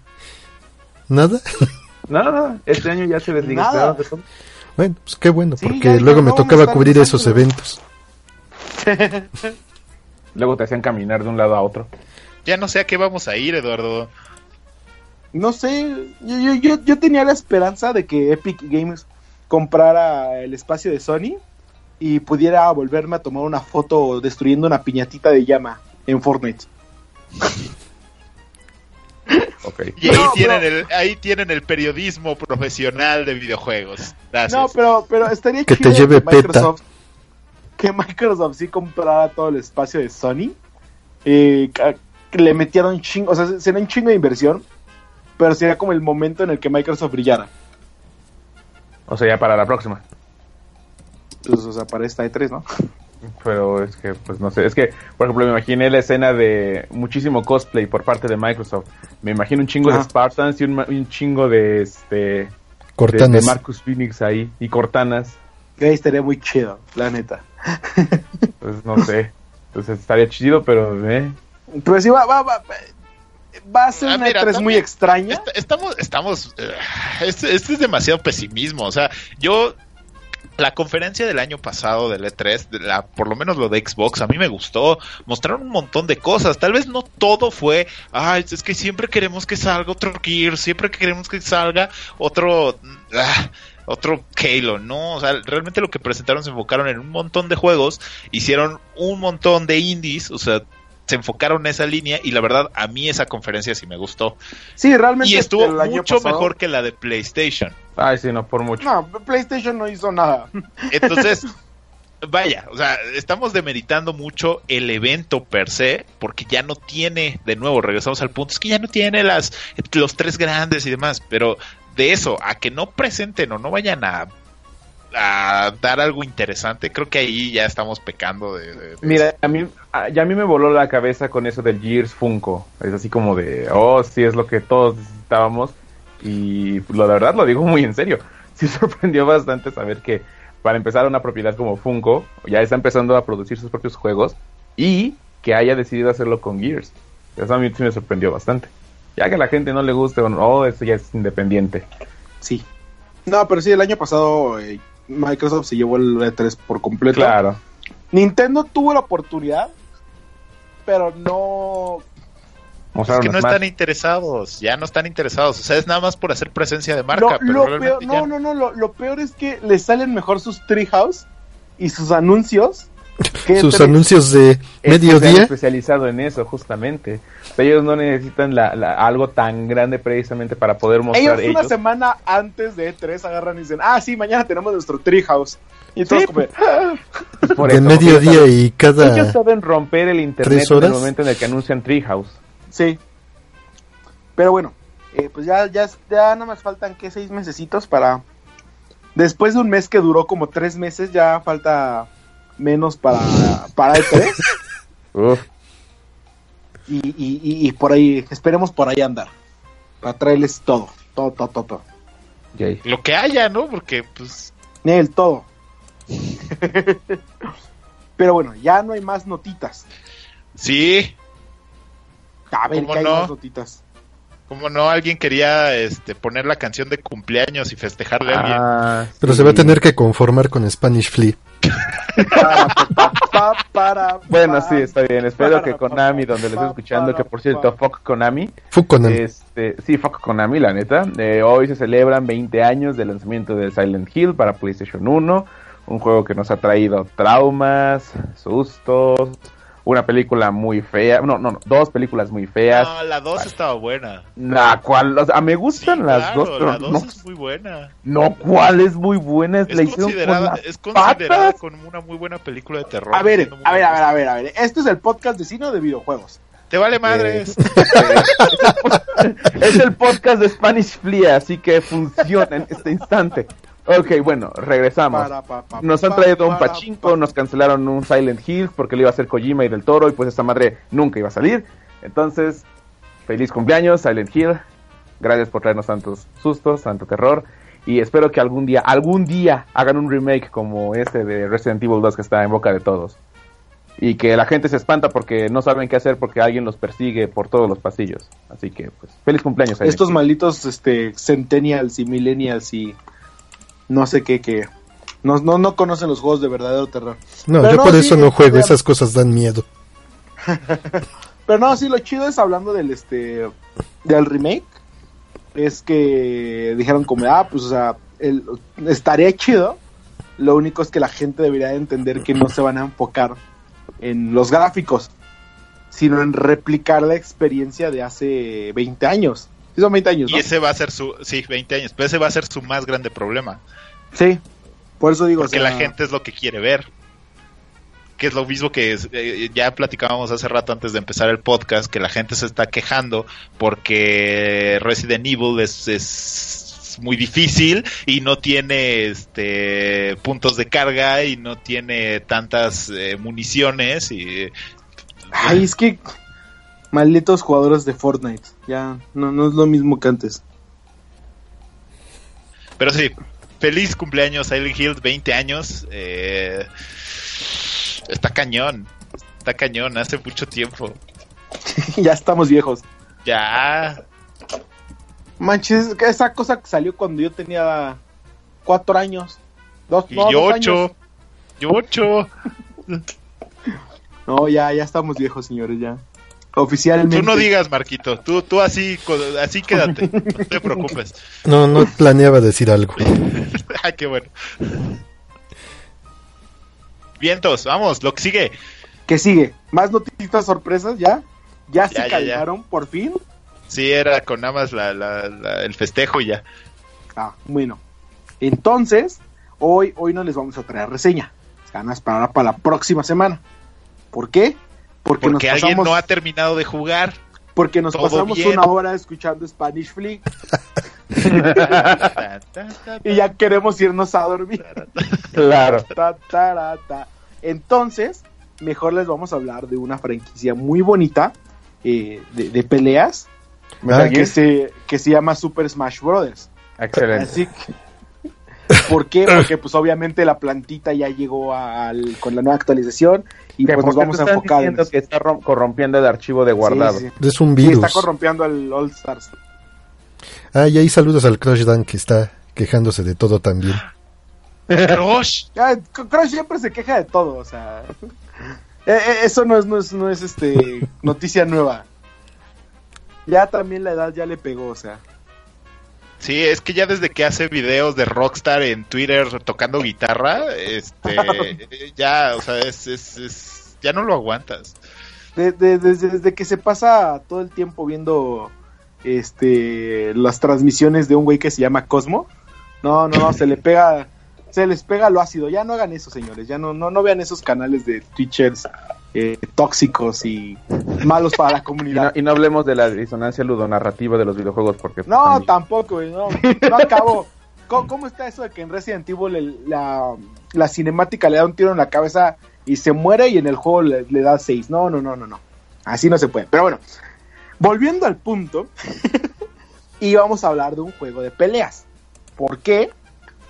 ¿Nada? Nada, este año ya se desligaron. Bueno, pues qué bueno, Sí, porque luego no me tocaba cubrir esos de- eventos. Luego te hacían caminar de un lado a otro. Ya no sé a qué vamos a ir, Eduardo. No sé, yo, yo, yo, yo tenía la esperanza de que Epic Games comprara el espacio de Sony y pudiera volverme a tomar una foto destruyendo una piñatita de llama en Fortnite. Y ahí, No, tienen pero- el, ahí tienen el periodismo profesional de videojuegos. Gracias. No, pero, pero estaría Que te chido lleve que Microsoft, que Microsoft sí comprara todo el espacio de Sony. eh, le metiera un chingo, o sea, sería un chingo de inversión, pero sería como el momento en el que Microsoft brillara. O sea, ya para la próxima. Pues, o sea, para esta E3, ¿no? Pero es que, pues no sé. Es que, por ejemplo, me imaginé la escena de muchísimo cosplay por parte de Microsoft. Me imagino un chingo de Ajá. Spartans y un, ma- y un chingo de este. De, Cortanas. de Marcus Phoenix ahí. Y Cortanas. Que ahí estaría muy chido, la neta. Pues no sé. Entonces estaría chido, pero. Eh. Pero sí, va, va, va, va a ser Ah, una mira, E3 muy extraña. Est- estamos, estamos, eh, este, este es demasiado pesimismo. O sea, yo, la conferencia del año pasado del E3, de la, por lo menos lo de Xbox, a mí me gustó. Mostraron un montón de cosas. Tal vez no todo fue, ay, es que siempre queremos que salga otro Gear, siempre queremos que salga otro, ah, otro Halo, ¿no? O sea, realmente lo que presentaron se enfocaron en un montón de juegos, hicieron un montón de indies, o sea, se enfocaron en esa línea y la verdad a mí esa conferencia sí me gustó. Sí, realmente. Y estuvo mucho pasado- mejor que la de PlayStation. Ay, sí, no, por mucho. No, PlayStation no hizo nada. Entonces, vaya, o sea, estamos demeritando mucho el evento per se, porque ya no tiene, de nuevo, regresamos al punto, es que ya no tiene las los tres grandes y demás, pero de eso, a que no presenten o no vayan a, a dar algo interesante, creo que ahí ya estamos pecando de... de- de Mira, a mí, a, ya a mí me voló la cabeza con eso del Gears Funko. Es así como de, oh, sí, es lo que todos necesitábamos. Y lo, la verdad lo digo muy en serio. Sí sorprendió bastante saber que para empezar una propiedad como Funko ya está empezando a producir sus propios juegos y que haya decidido hacerlo con Gears. Eso a mí sí me sorprendió bastante. Ya que a la gente no le guste o no, oh, eso ya es independiente. Sí. No, pero sí, el año pasado eh, Microsoft se llevó el E3 por completo. Claro. Nintendo tuvo la oportunidad, pero no. Es que no Smash. están interesados, ya no están interesados, o sea, es nada más por hacer presencia de marca, Lo, pero lo realmente peor, ya no, no, no, lo, lo peor es que les salen mejor sus Treehouse y sus anuncios. que Sus anuncios de Es que se han mediodía. especializado en eso, justamente. Ellos no necesitan la, la- algo tan grande precisamente para poder mostrar Ellos una ellos. semana antes de E3 agarran y dicen, ah, sí, mañana tenemos nuestro Treehouse. Y todos Sí, como, Por de eso, mediodía ellos y saben- Ellos cada... saben romper el internet ¿Tres en el momento en el que anuncian Treehouse. Sí. Pero bueno, eh, pues ya, ya, ya no más faltan que seis mesecitos para... Después de un mes que duró como tres meses, ya falta menos para, para E3. Uf, y, y, y, y por ahí, esperemos por ahí andar. Para traerles todo, todo, todo, todo, lo que haya, ¿no? Porque, pues, Nel, todo. Pero bueno, ya no hay más notitas. sí, A ver, ¿Cómo ¿qué hay no? más notitas? como no, alguien quería este, poner la canción de cumpleaños y festejarle a alguien. Ah, Pero sí. se va a tener que conformar con Spanish Flea. Bueno, sí, está bien. Espero que Konami, donde lo estoy escuchando, que por cierto, fuck Konami. Fuconan. Este, sí, fuck Konami, la neta. Eh, hoy se celebran 20 años del lanzamiento de Silent Hill para PlayStation 1. Un juego que nos ha traído traumas, sustos, una película muy fea. No, no, no, dos películas muy feas. No, la 2 estaba buena. La cual, o sea, me gustan Sí, las claro, dos, pero la 2 no, es muy buena. no, ¿cuál es muy buena? Es con considerada, las es considerada patas. como una muy buena película de terror. A ver, a ver, a ver, a ver, a ver. Este es el podcast de cine o de videojuegos. Te vale madres. es el podcast de Spanish Flea, así que funciona en este instante. Ok, bueno, regresamos. Para, pa, pa, Nos han traído un pachinko, pa. nos cancelaron un Silent Hill porque lo iba a hacer Kojima y del Toro y pues esta madre nunca iba a salir. Entonces, feliz cumpleaños Silent Hill. Gracias por traernos tantos sustos, tanto terror. Y espero que algún día, algún día hagan un remake como este de Resident Evil 2 que está en boca de todos. Y que la gente se espanta porque no saben qué hacer porque alguien los persigue por todos los pasillos. Así que, pues, feliz cumpleaños. Silent Estos Hill. malditos este, centennials y millennials y no sé qué, que no, no, no conocen los juegos de verdadero terror. No, Pero yo no, por sí, eso no juego, esas cosas dan miedo. Pero no, sí, lo chido es hablando del este del remake. Es que dijeron como, ah, pues, o sea, el, estaría chido. Lo único es que la gente debería entender que no se van a enfocar en los gráficos, sino en replicar la experiencia de hace 20 años. Sí, son 20 años, Y ese va a ser su, sí, 20 años, pero ese va a ser su más grande problema. Sí, por eso digo, Porque o sea, la gente es lo que quiere ver. Que es lo mismo que es- eh, ya platicábamos hace rato antes de empezar el podcast, que la gente se está quejando porque Resident Evil es, es muy difícil y no tiene este puntos de carga y no tiene tantas eh, municiones y Ay, es que malditos jugadores de Fortnite. Ya no, no es lo mismo que antes. pero sí feliz cumpleaños Silent Hill 20 años eh, está cañón está cañón hace mucho tiempo ya estamos viejos. ya Manches, esa cosa que salió cuando yo tenía cuatro años. Dos, y no, yo dos ocho años. yo ocho No, ya, ya estamos viejos, señores, ya. Oficialmente. Tú no digas, Marquito. Tú, tú así, así quédate. No te preocupes. No, no planeaba decir algo. Ay, qué bueno. Vientos, vamos, lo que sigue. ¿Qué sigue? ¿Más noticias sorpresas ya? ¿Ya, Ya, se ya, ya. calmaron por fin? Sí, era con nada más la, la- la- el festejo y ya. Ah, bueno. Entonces, hoy, hoy no les vamos a traer reseña. Se van a esperar para la próxima semana. ¿Por qué? Porque, Porque nos alguien pasamos, no ha terminado de jugar. porque nos pasamos bien. una hora escuchando Spanish Flick y ya queremos irnos a dormir. Claro. Ta, tara, ta. Entonces, mejor les vamos a hablar de una franquicia muy bonita eh, de, de peleas Ah, que se, que se llama Super Smash Brothers. Excelente. Así que, ¿Por qué? Porque pues obviamente la plantita ya llegó al- con la nueva actualización y pues nos vamos a enfocar en eso. que está rom- corrompiendo el archivo de guardado. Sí, sí. Es un Sí, virus. está corrompiendo al All Stars. Ah, y ahí saludos al Crush Dan que está quejándose de todo también. Crush. Ah, Crush siempre se queja de todo, o sea. eh, eh, eso no es, no es, no es este noticia nueva. Ya también la edad ya le pegó, o sea. Sí, es que ya desde que hace videos de Rockstar en Twitter tocando guitarra, este, ya, o sea, es, es, es- ya no lo aguantas. De- de- desde, desde que se pasa todo el tiempo viendo este las transmisiones de un güey que se llama Cosmo. No, no, no, se le pega, se les pega lo ácido. Ya no hagan eso, señores. Ya no, no, no vean esos canales de Twitchers eh, tóxicos y malos para la Y no, comunidad. y no hablemos de la disonancia ludonarrativa de los videojuegos porque pues, No, también- tampoco, no, no acabo. ¿Cómo, cómo está eso de que en Resident Evil el- la, la cinemática le da un tiro en la cabeza y se muere y en el juego le, le da 6? No, no, no, no, no. Así no se puede. Pero bueno, volviendo al punto, y vamos a hablar de un juego de peleas. ¿Por qué?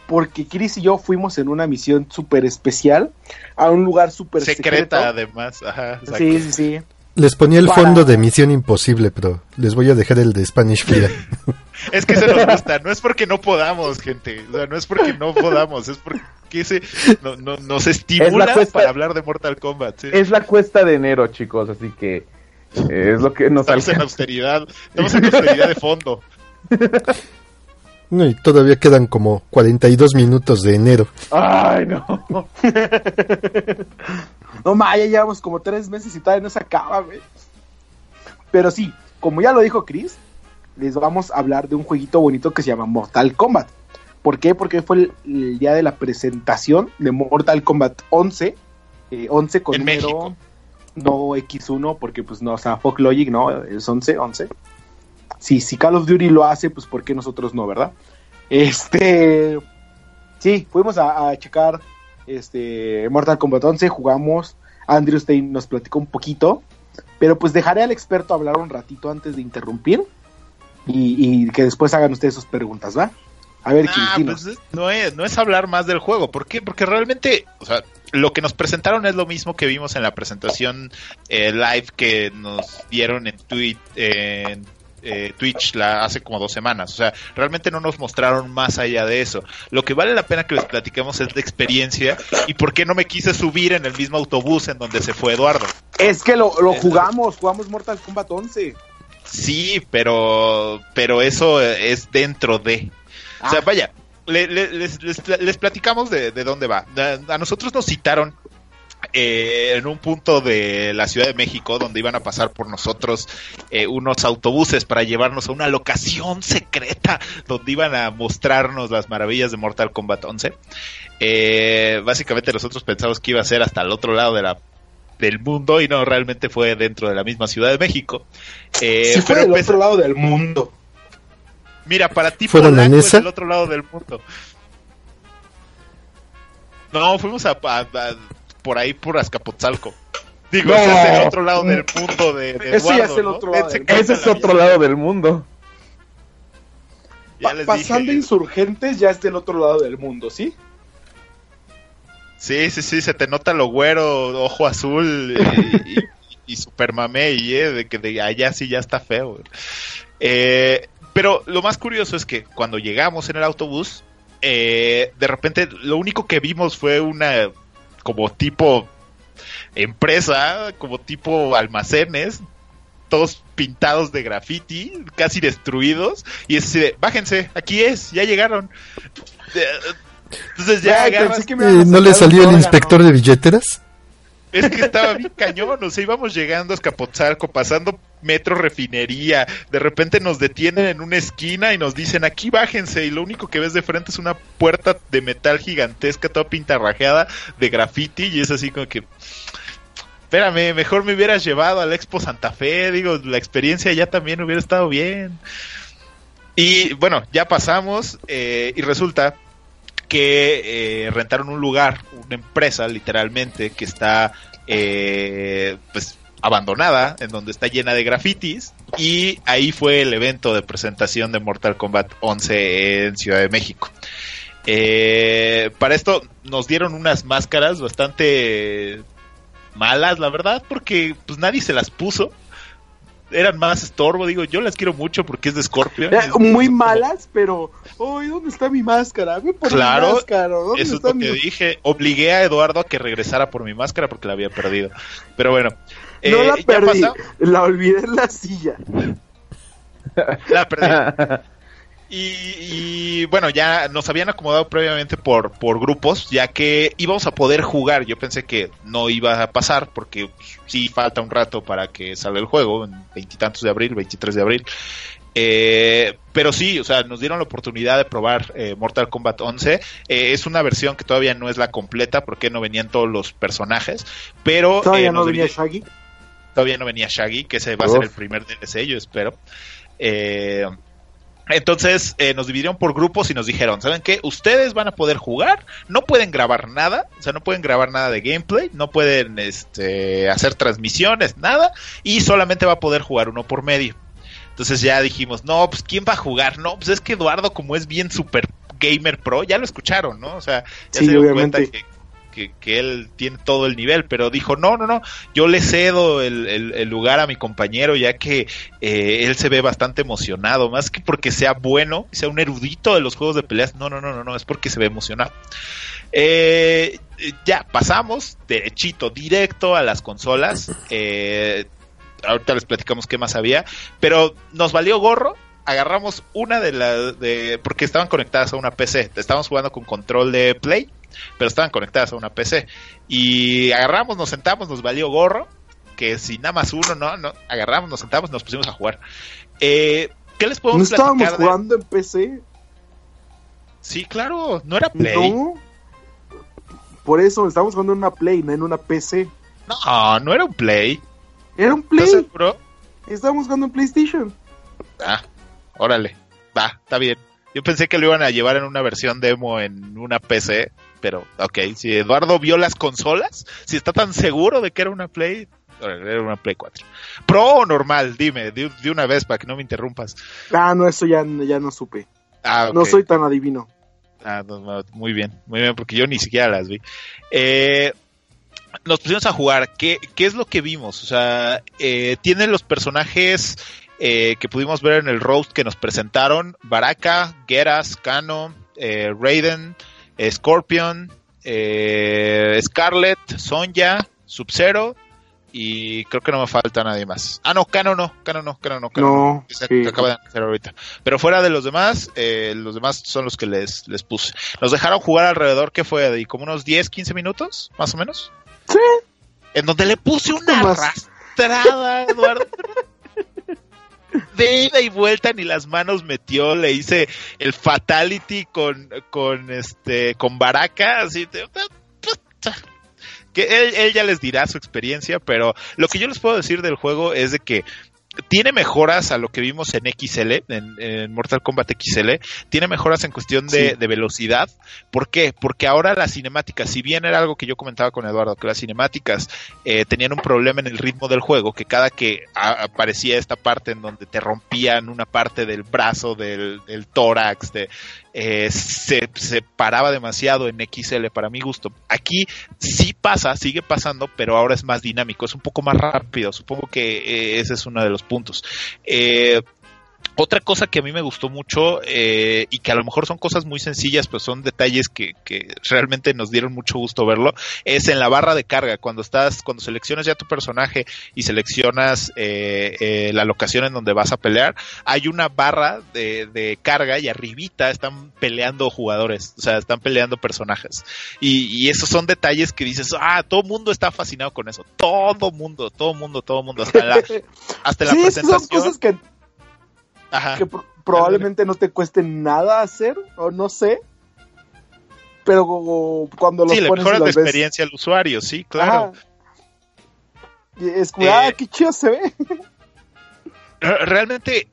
Porque Chris y yo fuimos en una misión súper especial a un lugar súper Secreta, secreto. además. Ajá. Sí, sí, sí. Les ponía el Para- fondo de Misión Imposible, pero les voy a dejar el de Spanish Fly. Es que se nos gusta, no es porque no podamos, gente. O sea, no es porque no podamos, es porque se, no, no- nos estimula Es la cuesta- para hablar de Mortal Kombat. ¿sí? Es la cuesta de enero, chicos, así que eh, es lo que nos Estamos en alcanza. austeridad, estamos en austeridad de fondo. No, y todavía quedan como 42 minutos de enero. Ay, no. No, ma, ya llevamos como tres meses y todavía no se acaba, güey. Pero sí, como ya lo dijo Chris, les vamos a hablar de un jueguito bonito que se llama Mortal Kombat. ¿Por qué? Porque fue el, el día de la presentación de Mortal Kombat 11. eh, 11 con En número, México. no X1, porque pues no, o sea, Fog Logic, no, es 11, 11. Sí, si Call of Duty lo hace, pues ¿por qué nosotros no, verdad? Este, sí, fuimos a, a checar este Mortal Kombat 11, jugamos, Andrew Stein nos platicó un poquito, pero pues dejaré al experto hablar un ratito antes de interrumpir y, y que después hagan ustedes sus preguntas, ¿va? A ver, Ah, Quintino. pues, no, es, no es hablar más del juego. ¿Por qué? Porque realmente, o sea, lo que nos presentaron es lo mismo que vimos en la presentación eh, live que nos dieron en, Twi- en eh, Twitch la, hace como dos semanas. O sea, realmente no nos mostraron más allá de eso. Lo que vale la pena que les platiquemos es de experiencia y por qué no me quise subir en el mismo autobús en donde se fue Eduardo. Es que lo, lo jugamos, jugamos Mortal Kombat 11. Sí, pero, pero eso es dentro de. O sea, Ah. vaya, le- le- les, les- les platicamos de, de dónde va. A nosotros nos citaron eh, en un punto de la Ciudad de México donde iban a pasar por nosotros eh, unos autobuses para llevarnos a una locación secreta donde iban a mostrarnos las maravillas de Mortal Kombat 11. Eh, básicamente nosotros pensamos que iba a ser hasta el otro lado de la del mundo y no realmente fue dentro de la misma Ciudad de México. Eh, si fue del pues- otro lado del mundo. Mira, para ti ¿Fueron a Polanco es Nesa? el otro lado del mundo. No, fuimos a, a- a- por ahí por Azcapotzalco. Digo, No. ese es el otro lado del mundo de, de Ese ya Eduardo, es el ¿no? otro lado del- Ese es otro lado del mundo. Ya Pa- pasando dije. insurgentes ya es del otro lado del mundo, ¿sí? Sí, sí, sí, se te nota lo güero, ojo azul y, y, y super mamey, eh, de que de allá sí ya está feo. Eh, pero lo más curioso es que cuando llegamos en el autobús, eh, de repente lo único que vimos fue una como tipo empresa, como tipo almacenes, todos pintados de graffiti, casi destruidos, y es así de, bájense, aquí es, ya llegaron. Eh, Entonces ya Ay, agarras pensé que me Eh, ¿No le salió el órgano. inspector de billeteras? Es que estaba bien cañón, o sea, íbamos llegando a Escapotzalco, pasando metro refinería, de repente nos detienen en una esquina y nos dicen aquí bájense y lo único que ves de frente es una puerta de metal gigantesca, toda pintarrajeada de graffiti y es así como que... Espérame, mejor me hubieras llevado al Expo Santa Fe, digo, la experiencia ya también hubiera estado bien. Y bueno, ya pasamos eh, y resulta que eh, rentaron un lugar, una empresa literalmente que está eh, pues abandonada, en donde está llena de grafitis y ahí fue el evento de presentación de Mortal Kombat 11 en Ciudad de México. Eh, para esto nos dieron unas máscaras bastante malas, la verdad, porque pues nadie se las puso. Eran más estorbo, digo, yo las quiero mucho porque es de Scorpion. Eh, Es muy como- malas, pero. ¡Ay, ¿dónde está mi máscara? Ve por Claro, mi máscara. ¿Dónde Eso es está lo mi que dije. Obligué a Eduardo a que regresara por mi máscara porque la había perdido. Pero bueno. No eh, la ya perdí, la olvidé en la silla. la perdí. Y, y, bueno, ya nos habían acomodado previamente por, por grupos, ya que íbamos a poder jugar. Yo pensé que no iba a pasar porque sí falta un rato para que salga el juego, en veintitantos de abril, 23 de abril. Eh, pero sí, o sea, nos dieron la oportunidad de probar eh, Mortal Kombat 11. Eh, es una versión que todavía no es la completa porque no venían todos los personajes, pero Todavía eh, no nos venía Shaggy. todavía no venía Shaggy, que ese va a ser el primer DLC, yo espero. Eh, entonces eh, nos dividieron por grupos y nos dijeron, ¿saben qué? Ustedes van a poder jugar, no pueden grabar nada, o sea, no pueden grabar nada de gameplay, no pueden este, hacer transmisiones, nada, y solamente va a poder jugar uno por medio. Entonces ya dijimos, no, pues ¿quién va a jugar? No, pues es que Eduardo, como es bien super gamer pro, ya lo escucharon, ¿no? O sea, ya Sí, se dio obviamente. cuenta que, que, él tiene todo el nivel, pero dijo, no, no, no, yo le cedo el, el- el lugar a mi compañero, ya que eh, él se ve bastante emocionado, más que porque sea bueno, sea un erudito de los juegos de peleas, no, no, no, no, no, es porque se ve emocionado. Eh, ya, pasamos derechito, directo a las consolas. Eh, ahorita les platicamos qué más había, pero nos valió gorro. Agarramos una de las de porque estaban conectadas a una PC. Estábamos jugando con control de Play, pero estaban conectadas a una PC. Y agarramos, nos sentamos, nos valió gorro. Que si nada más uno, no, no, agarramos, nos sentamos, nos pusimos a jugar. Eh, ¿Qué les No podemos estábamos platicar de- jugando en PC. Sí, claro, no era Play. No. Por eso, estábamos jugando en una Play, no en una PC. No, no era un Play. Era un ¿Estás Play. seguro? Estábamos jugando en PlayStation. Ah, órale. Va, está bien. Yo pensé que lo iban a llevar en una versión demo en una PC, pero ok, si Eduardo vio las consolas, si está tan seguro de que era una Play, era una Play 4. ¿Pro o normal? Dime, de, de una vez para que no me interrumpas. Ah, no, eso ya, ya no supe. Ah, No soy tan adivino. Ah, no, no, muy bien, muy bien, porque yo ni siquiera las vi. Eh, nos pusimos a jugar. ¿Qué, qué es lo que vimos? O sea, eh, tienen los personajes eh, que pudimos ver en el roast que nos presentaron: Baraka, Geras, Kano, eh, Raiden, Scorpion, eh, Scarlet, Sonja, Sub-Zero y creo que no me falta nadie más. Ah, no, Cano no, Cano no, Cano no, Cano No, sí. que acaba de hacer ahorita. Pero fuera de los demás, eh, los demás son los que les, les puse. Nos dejaron jugar alrededor, ¿qué fue? De como unos 10, 15 minutos, más o menos. Sí. En donde le puse una arrastrada, Eduardo. De ida y vuelta ni las manos metió, le hice el fatality con, con este, con Baraka, así de- que él, él ya les dirá su experiencia, pero lo que yo les puedo decir del juego es de que tiene mejoras a lo que vimos en XL, en, en Mortal Kombat XL, tiene mejoras en cuestión de, Sí. de velocidad. ¿Por qué? Porque ahora las cinemáticas, si bien era algo que yo comentaba con Eduardo, que las cinemáticas eh, tenían un problema en el ritmo del juego, que cada que aparecía esta parte en donde te rompían una parte del brazo, del, del tórax, de, eh, se, se paraba demasiado en XL para mi gusto. Aquí sí pasa, sigue pasando, pero ahora es más dinámico, es un poco más rápido. Supongo que eh, ese es uno de los puntos. Eh, otra cosa que a mí me gustó mucho eh, y que a lo mejor son cosas muy sencillas, pues son detalles que, que realmente nos dieron mucho gusto verlo, es en la barra de carga, cuando estás, cuando seleccionas ya tu personaje y seleccionas eh, eh, la locación en donde vas a pelear, hay una barra de, de carga y arribita están peleando jugadores, o sea, están peleando personajes. Y, y esos son detalles que dices, ah, todo mundo está fascinado con eso, todo mundo, todo mundo, todo mundo, hasta la, hasta la sí, son presentación. cosas que, Ajá. que pro- probablemente no te cueste nada hacer, o no sé. Pero cuando los Sí, le pones mejoras la los ves, experiencia al usuario, sí, claro. ajá. Y es como, Eh, ah, qué chido se ve. Re- Realmente,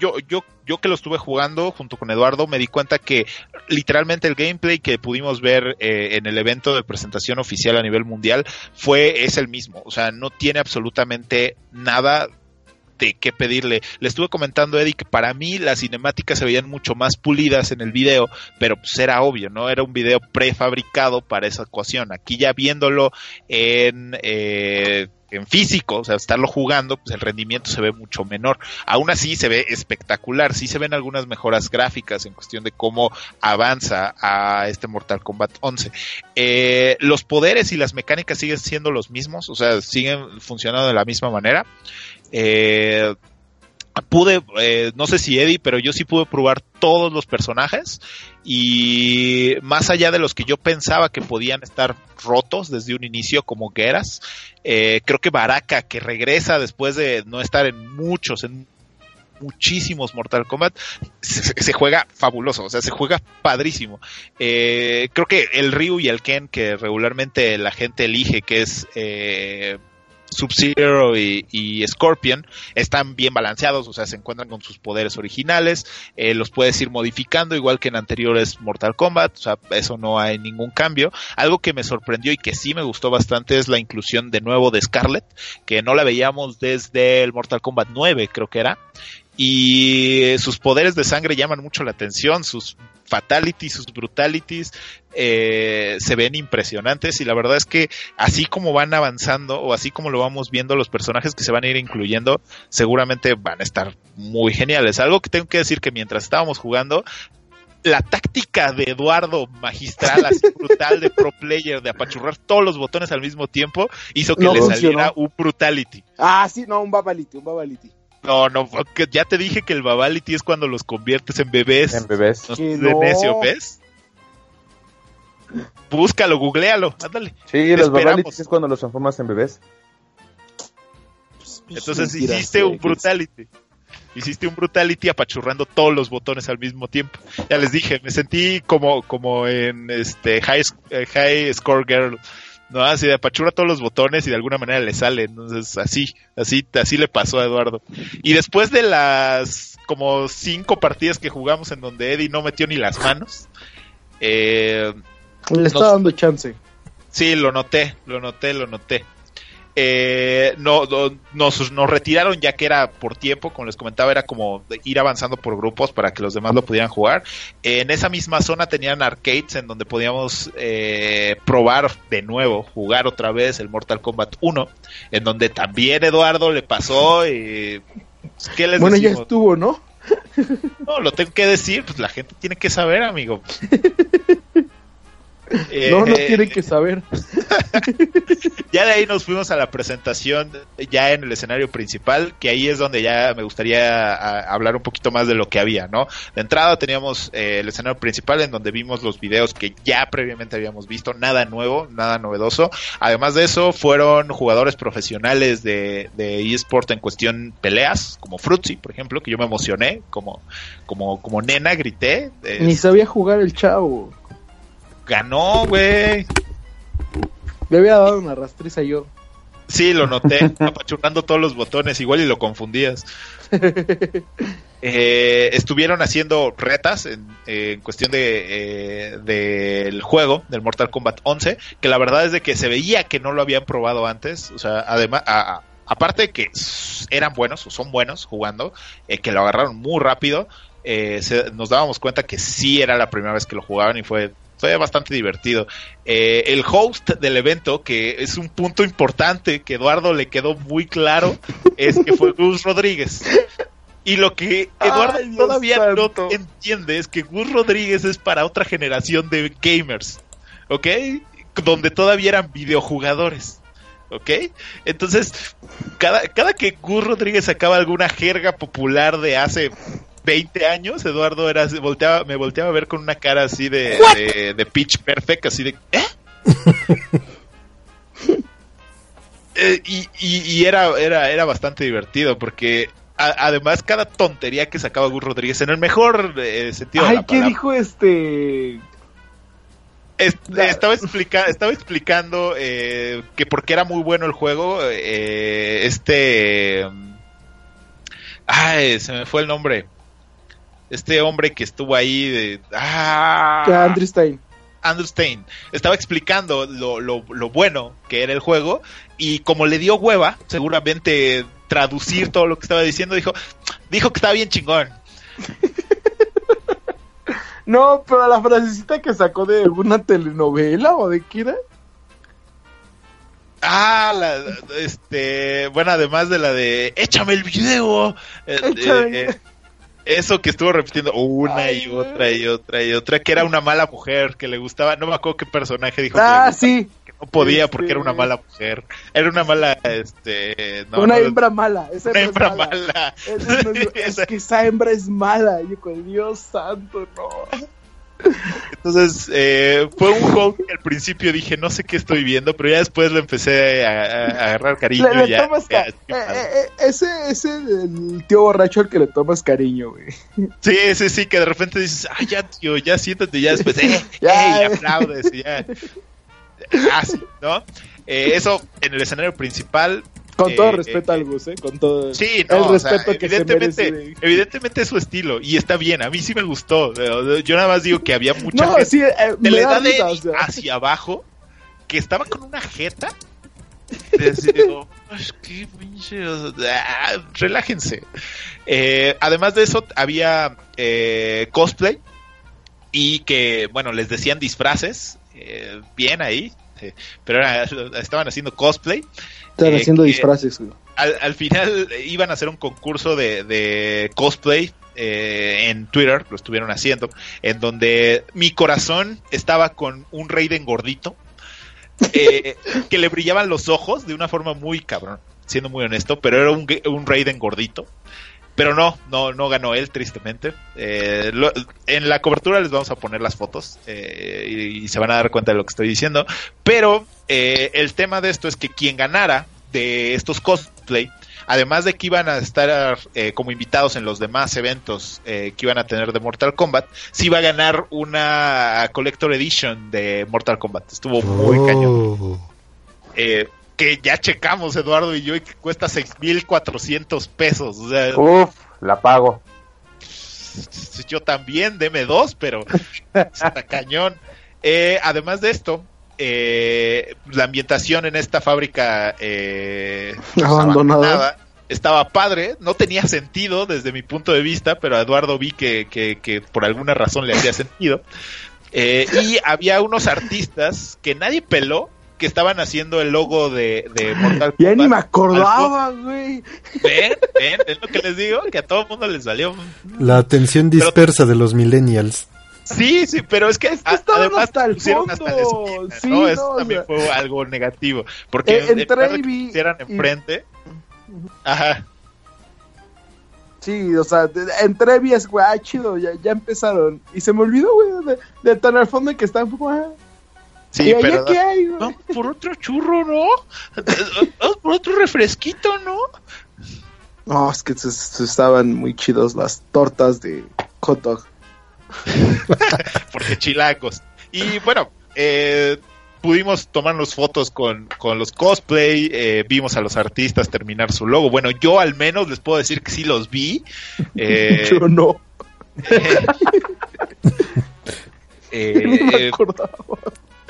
yo, yo, yo que lo estuve jugando junto con Eduardo, me di cuenta que literalmente el gameplay que pudimos ver eh, en el evento de presentación oficial a nivel mundial fue, es el mismo. O sea, no tiene absolutamente nada de qué pedirle. Le estuve comentando a Eddie que para mí las cinemáticas se veían mucho más pulidas en el video, pero pues era obvio, ¿no? Era un video prefabricado para esa ecuación. Aquí ya viéndolo en, eh, en físico, o sea, estarlo jugando, pues el rendimiento se ve mucho menor. Aún así se ve espectacular, sí se ven algunas mejoras gráficas en cuestión de cómo avanza a este Mortal Kombat 11. Eh, los poderes y las mecánicas siguen siendo los mismos, o sea, siguen funcionando de la misma manera. Eh, pude, eh, no sé si Eddie, pero yo sí pude probar todos los personajes y más allá de los que yo pensaba que podían estar rotos desde un inicio como Geras, eh, creo que Baraka que regresa después de no estar en muchos, en muchísimos Mortal Kombat, se, se juega fabuloso, o sea, se juega padrísimo. Eh, creo que el Ryu y el Ken que regularmente la gente elige, que es eh, Sub-Zero y, y Scorpion están bien balanceados, o sea, se encuentran con sus poderes originales, eh, los puedes ir modificando igual que en anteriores Mortal Kombat, o sea, eso no hay ningún cambio. Algo que me sorprendió y que sí me gustó bastante es la inclusión de nuevo de Scarlet, que no la veíamos desde el Mortal Kombat 9, creo que era. Y sus poderes de sangre llaman mucho la atención, sus fatalities, sus brutalities eh, se ven impresionantes y la verdad es que así como van avanzando o así como lo vamos viendo los personajes que se van a ir incluyendo seguramente van a estar muy geniales. Algo que tengo que decir que mientras estábamos jugando la táctica de Eduardo magistral, así brutal de pro player, de apachurrar todos los botones al mismo tiempo, hizo que No le funcionó. saliera un brutality. Ah, sí, no, un babality, un babality. No, no, que ya te dije que el babality es cuando los conviertes en bebés. En bebés. No de no. necio, ¿ves? Búscalo, googlealo, ándale. Sí, los esperamos. babalitis es cuando los transformas en bebés. Pues, Entonces mentiras, hiciste un brutality. Hiciste un brutality apachurrando todos los botones al mismo tiempo. Ya les dije, me sentí como, como en este high, eh, high Score Girl. No, así de apachurra todos los botones y de alguna manera le sale. Entonces, así, así, así le pasó a Eduardo. Y después de las como cinco partidas que jugamos en donde Eddie no metió ni las manos, eh, Le está Nos- dando chance. Sí, lo noté, lo noté, lo noté. Eh, no, no- nos, nos retiraron ya que era por tiempo, como les comentaba, era como ir avanzando por grupos para que los demás lo pudieran jugar. en esa misma zona tenían arcades en donde podíamos eh, probar de nuevo, jugar otra vez el Mortal Kombat 1, en donde también Eduardo le pasó. y ¿Qué les Bueno, ya decimos? estuvo, ¿no? No, lo tengo que decir, pues la gente tiene que saber, amigo. No, no Eh, tienen que saber. Ya de ahí nos fuimos a la presentación ya en el escenario principal, que ahí es donde ya me gustaría hablar un poquito más de lo que había, ¿no? De entrada teníamos eh, el escenario principal en donde vimos los videos que ya previamente habíamos visto, nada nuevo, nada novedoso. Además de eso, fueron jugadores profesionales de, de eSport en cuestión peleas, como Fruitsy, por ejemplo, que yo me emocioné, como, como, como nena, grité. eh, Ni sabía jugar el chavo. Ganó, güey. Le había dado una rastriza yo. Sí, lo noté, apachurrando todos los botones, igual y lo confundías. Eh, estuvieron haciendo retas en, eh, en cuestión de eh, del juego, del Mortal Kombat 11, que la verdad es de que se veía que no lo habían probado antes, o sea, además, a- a- aparte de que eran buenos, o son buenos jugando, que lo agarraron muy rápido, eh, se- nos dábamos cuenta que sí era la primera vez que lo jugaban y fue fue bastante divertido. Eh, el host del evento, que es un punto importante que Eduardo le quedó muy claro, es que fue Gus Rodríguez. Y lo que Eduardo Ay, todavía santo. no entiende es que Gus Rodríguez es para otra generación de gamers, ¿ok? Donde todavía eran videojugadores. ¿Ok? Entonces, cada, cada que Gus Rodríguez sacaba alguna jerga popular de hace 20 años, Eduardo era volteaba, me volteaba a ver con una cara así de, de, de pitch perfect, así de ¿eh? Eh, y, y, y era, era, era bastante divertido porque además cada tontería que sacaba Gus Rodríguez en el mejor eh, sentido de Ay, la ¿qué palabra. dijo este? Es- estaba, explica, estaba explicando eh, que porque era muy bueno el juego, eh, este... Ay, se me fue el nombre. Este hombre que estuvo ahí de... Ah, Andrew Stein. Andrew Stein estaba explicando lo, lo, lo bueno que era el juego y como le dio hueva, seguramente traducir todo lo que estaba diciendo, dijo, dijo que estaba bien chingón. No, pero la frasecita que sacó de alguna telenovela o de qué era. Ah, la, este, bueno, además de la de échame el video. eh, Échame. eh, eh, eso que estuvo repitiendo una Ay, y otra y otra y otra, que era una mala mujer, que le gustaba, no me acuerdo qué personaje dijo que, Ah, sí. que no podía Este- porque era una mala mujer. Era una mala, este, no, una no, hembra mala. Esa una hembra mala. mala. Esa no es, es que esa hembra es mala. Yo con Dios santo, no. Entonces, eh, fue un juego que al principio dije, no sé qué estoy viendo, pero ya después lo empecé a, a- a agarrar cariño. Le, le ya, tomas ya, ca- eh, eh, ese ese el tío borracho al que le tomas cariño, güey. Sí, sí, sí, que de repente dices, ay, ya, tío, ya siéntate, ya después, eh, Ya. eh, y aplaudes, y ya. Así, ¿no? Eh, eso en el escenario principal. Con eh, todo respeto eh, al Gus, ¿eh? Con todo Sí, no, el o sea, respeto que se evidentemente, merece. evidentemente es su estilo y está bien, a mí sí me gustó. eh, Yo nada más digo que había mucha No, gente sí, eh, de la da edad de hacia abajo que estaba con una jeta. de "Oh, pinche, ah, relájense. Eh, además de eso, había eh, cosplay y que, bueno, les decían disfraces, eh, bien ahí, eh, pero era- estaban haciendo cosplay. Están eh, haciendo disfraces, güey. Al, al final iban a hacer un concurso de, de cosplay eh, en Twitter, lo estuvieron haciendo, en donde mi corazón estaba con un Raiden gordito, eh, que le brillaban los ojos de una forma muy cabrón, siendo muy honesto, pero era un, un Raiden gordito. Pero no, no, no ganó él, tristemente. Eh, lo- en la cobertura les vamos a poner las fotos eh, y, y se van a dar cuenta de lo que estoy diciendo. Pero eh, el tema de esto es que quien ganara de estos cosplay, además de que iban a estar eh, como invitados en los demás eventos eh, que iban a tener de Mortal Kombat, sí iba a ganar una Collector Edition de Mortal Kombat. Estuvo muy cañón. Oh. Eh, que ya checamos, Eduardo y yo, y que cuesta 6.400 pesos. O sea, Uf, la pago. yo también, deme dos, pero está cañón. Eh, además de esto, eh, la ambientación en esta fábrica eh, pues, Abandonada. estaba padre, no tenía sentido desde mi punto de vista, pero a Eduardo vi que, que- que por alguna razón le hacía sentido. Eh, y había unos artistas que nadie peló, que estaban haciendo el logo de, de Mortal Ya ni Kombat. me acordaba, güey. Ven, ven, es lo que les digo, que a todo el mundo les salió. La atención dispersa de los millennials. Sí, sí, pero es que, Es que además hasta el pusieron hasta la fondo. esquina, Sí, ¿no? Eso no, o también sea. fue algo negativo. Porque Eh, en entre lugar de que pusieran y- enfrente. Ajá. Sí, o sea, de- entre Evias, güey, ah, chido, ya, ya empezaron. Y se me olvidó, güey, de, de tan al fondo que poco. Ah, Sí, ¿y allá pero. qué hay, güey? Vamos por otro churro, ¿no? Vamos por otro refresquito, ¿no? No, es que se- se estaban muy chidos las tortas de hot dog. Porque chilangos. Y bueno, eh, pudimos tomarnos fotos con, con los cosplay, eh, vimos a los artistas terminar su logo. Bueno, yo al menos les puedo decir que sí los vi. Eh, Yo no, eh, ni me eh, acordaba.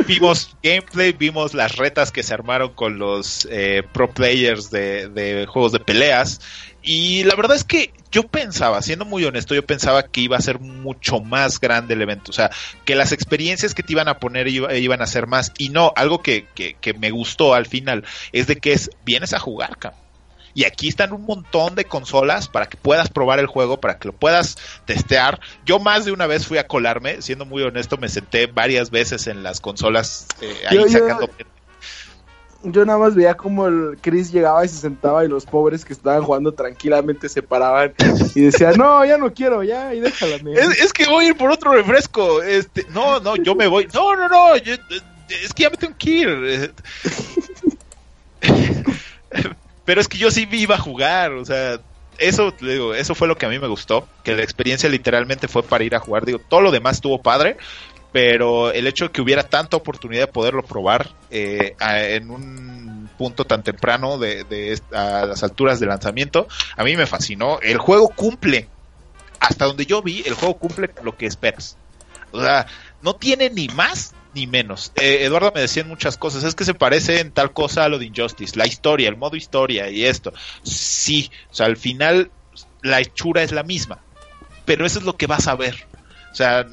Vimos gameplay, vimos las retas que se armaron con los eh, pro players de, de juegos de peleas. Y la verdad es que yo pensaba, siendo muy honesto, yo pensaba que iba a ser mucho más grande el evento. O sea, que las experiencias que te iban a poner iba- iban a ser más. Y no, algo que, que, que me gustó al final es de que es, vienes a jugar, cabrón. Y aquí están un montón de consolas para que puedas probar el juego, para que lo puedas testear. Yo más de una vez fui a colarme, siendo muy honesto, me senté varias veces en las consolas eh, ahí Yo- yo- sacando. Yo nada más veía como el Chris llegaba y se sentaba y los pobres que estaban jugando tranquilamente se paraban y decían, no, ya no quiero, ya, y déjala. men". Es, es que voy a ir por otro refresco. Este, no, no, yo me voy. No, no, no. yo- es que ya me tengo que ir. Pero es que yo sí iba a jugar, o sea, eso digo, eso fue lo que a mí me gustó, que la experiencia literalmente fue para ir a jugar. Digo, todo lo demás estuvo padre, pero el hecho de que hubiera tanta oportunidad de poderlo probar eh, a- en un punto tan temprano de, de a las alturas de lanzamiento, a mí me fascinó. El juego cumple, hasta donde yo vi, el juego cumple lo que esperas. O sea, no tiene ni más ni menos. Eh, Eduardo me decía muchas cosas, es que se parece en tal cosa a lo de Injustice, la historia, el modo historia y esto. Sí, o sea, al final la hechura es la misma, pero eso es lo que vas a ver. O sea,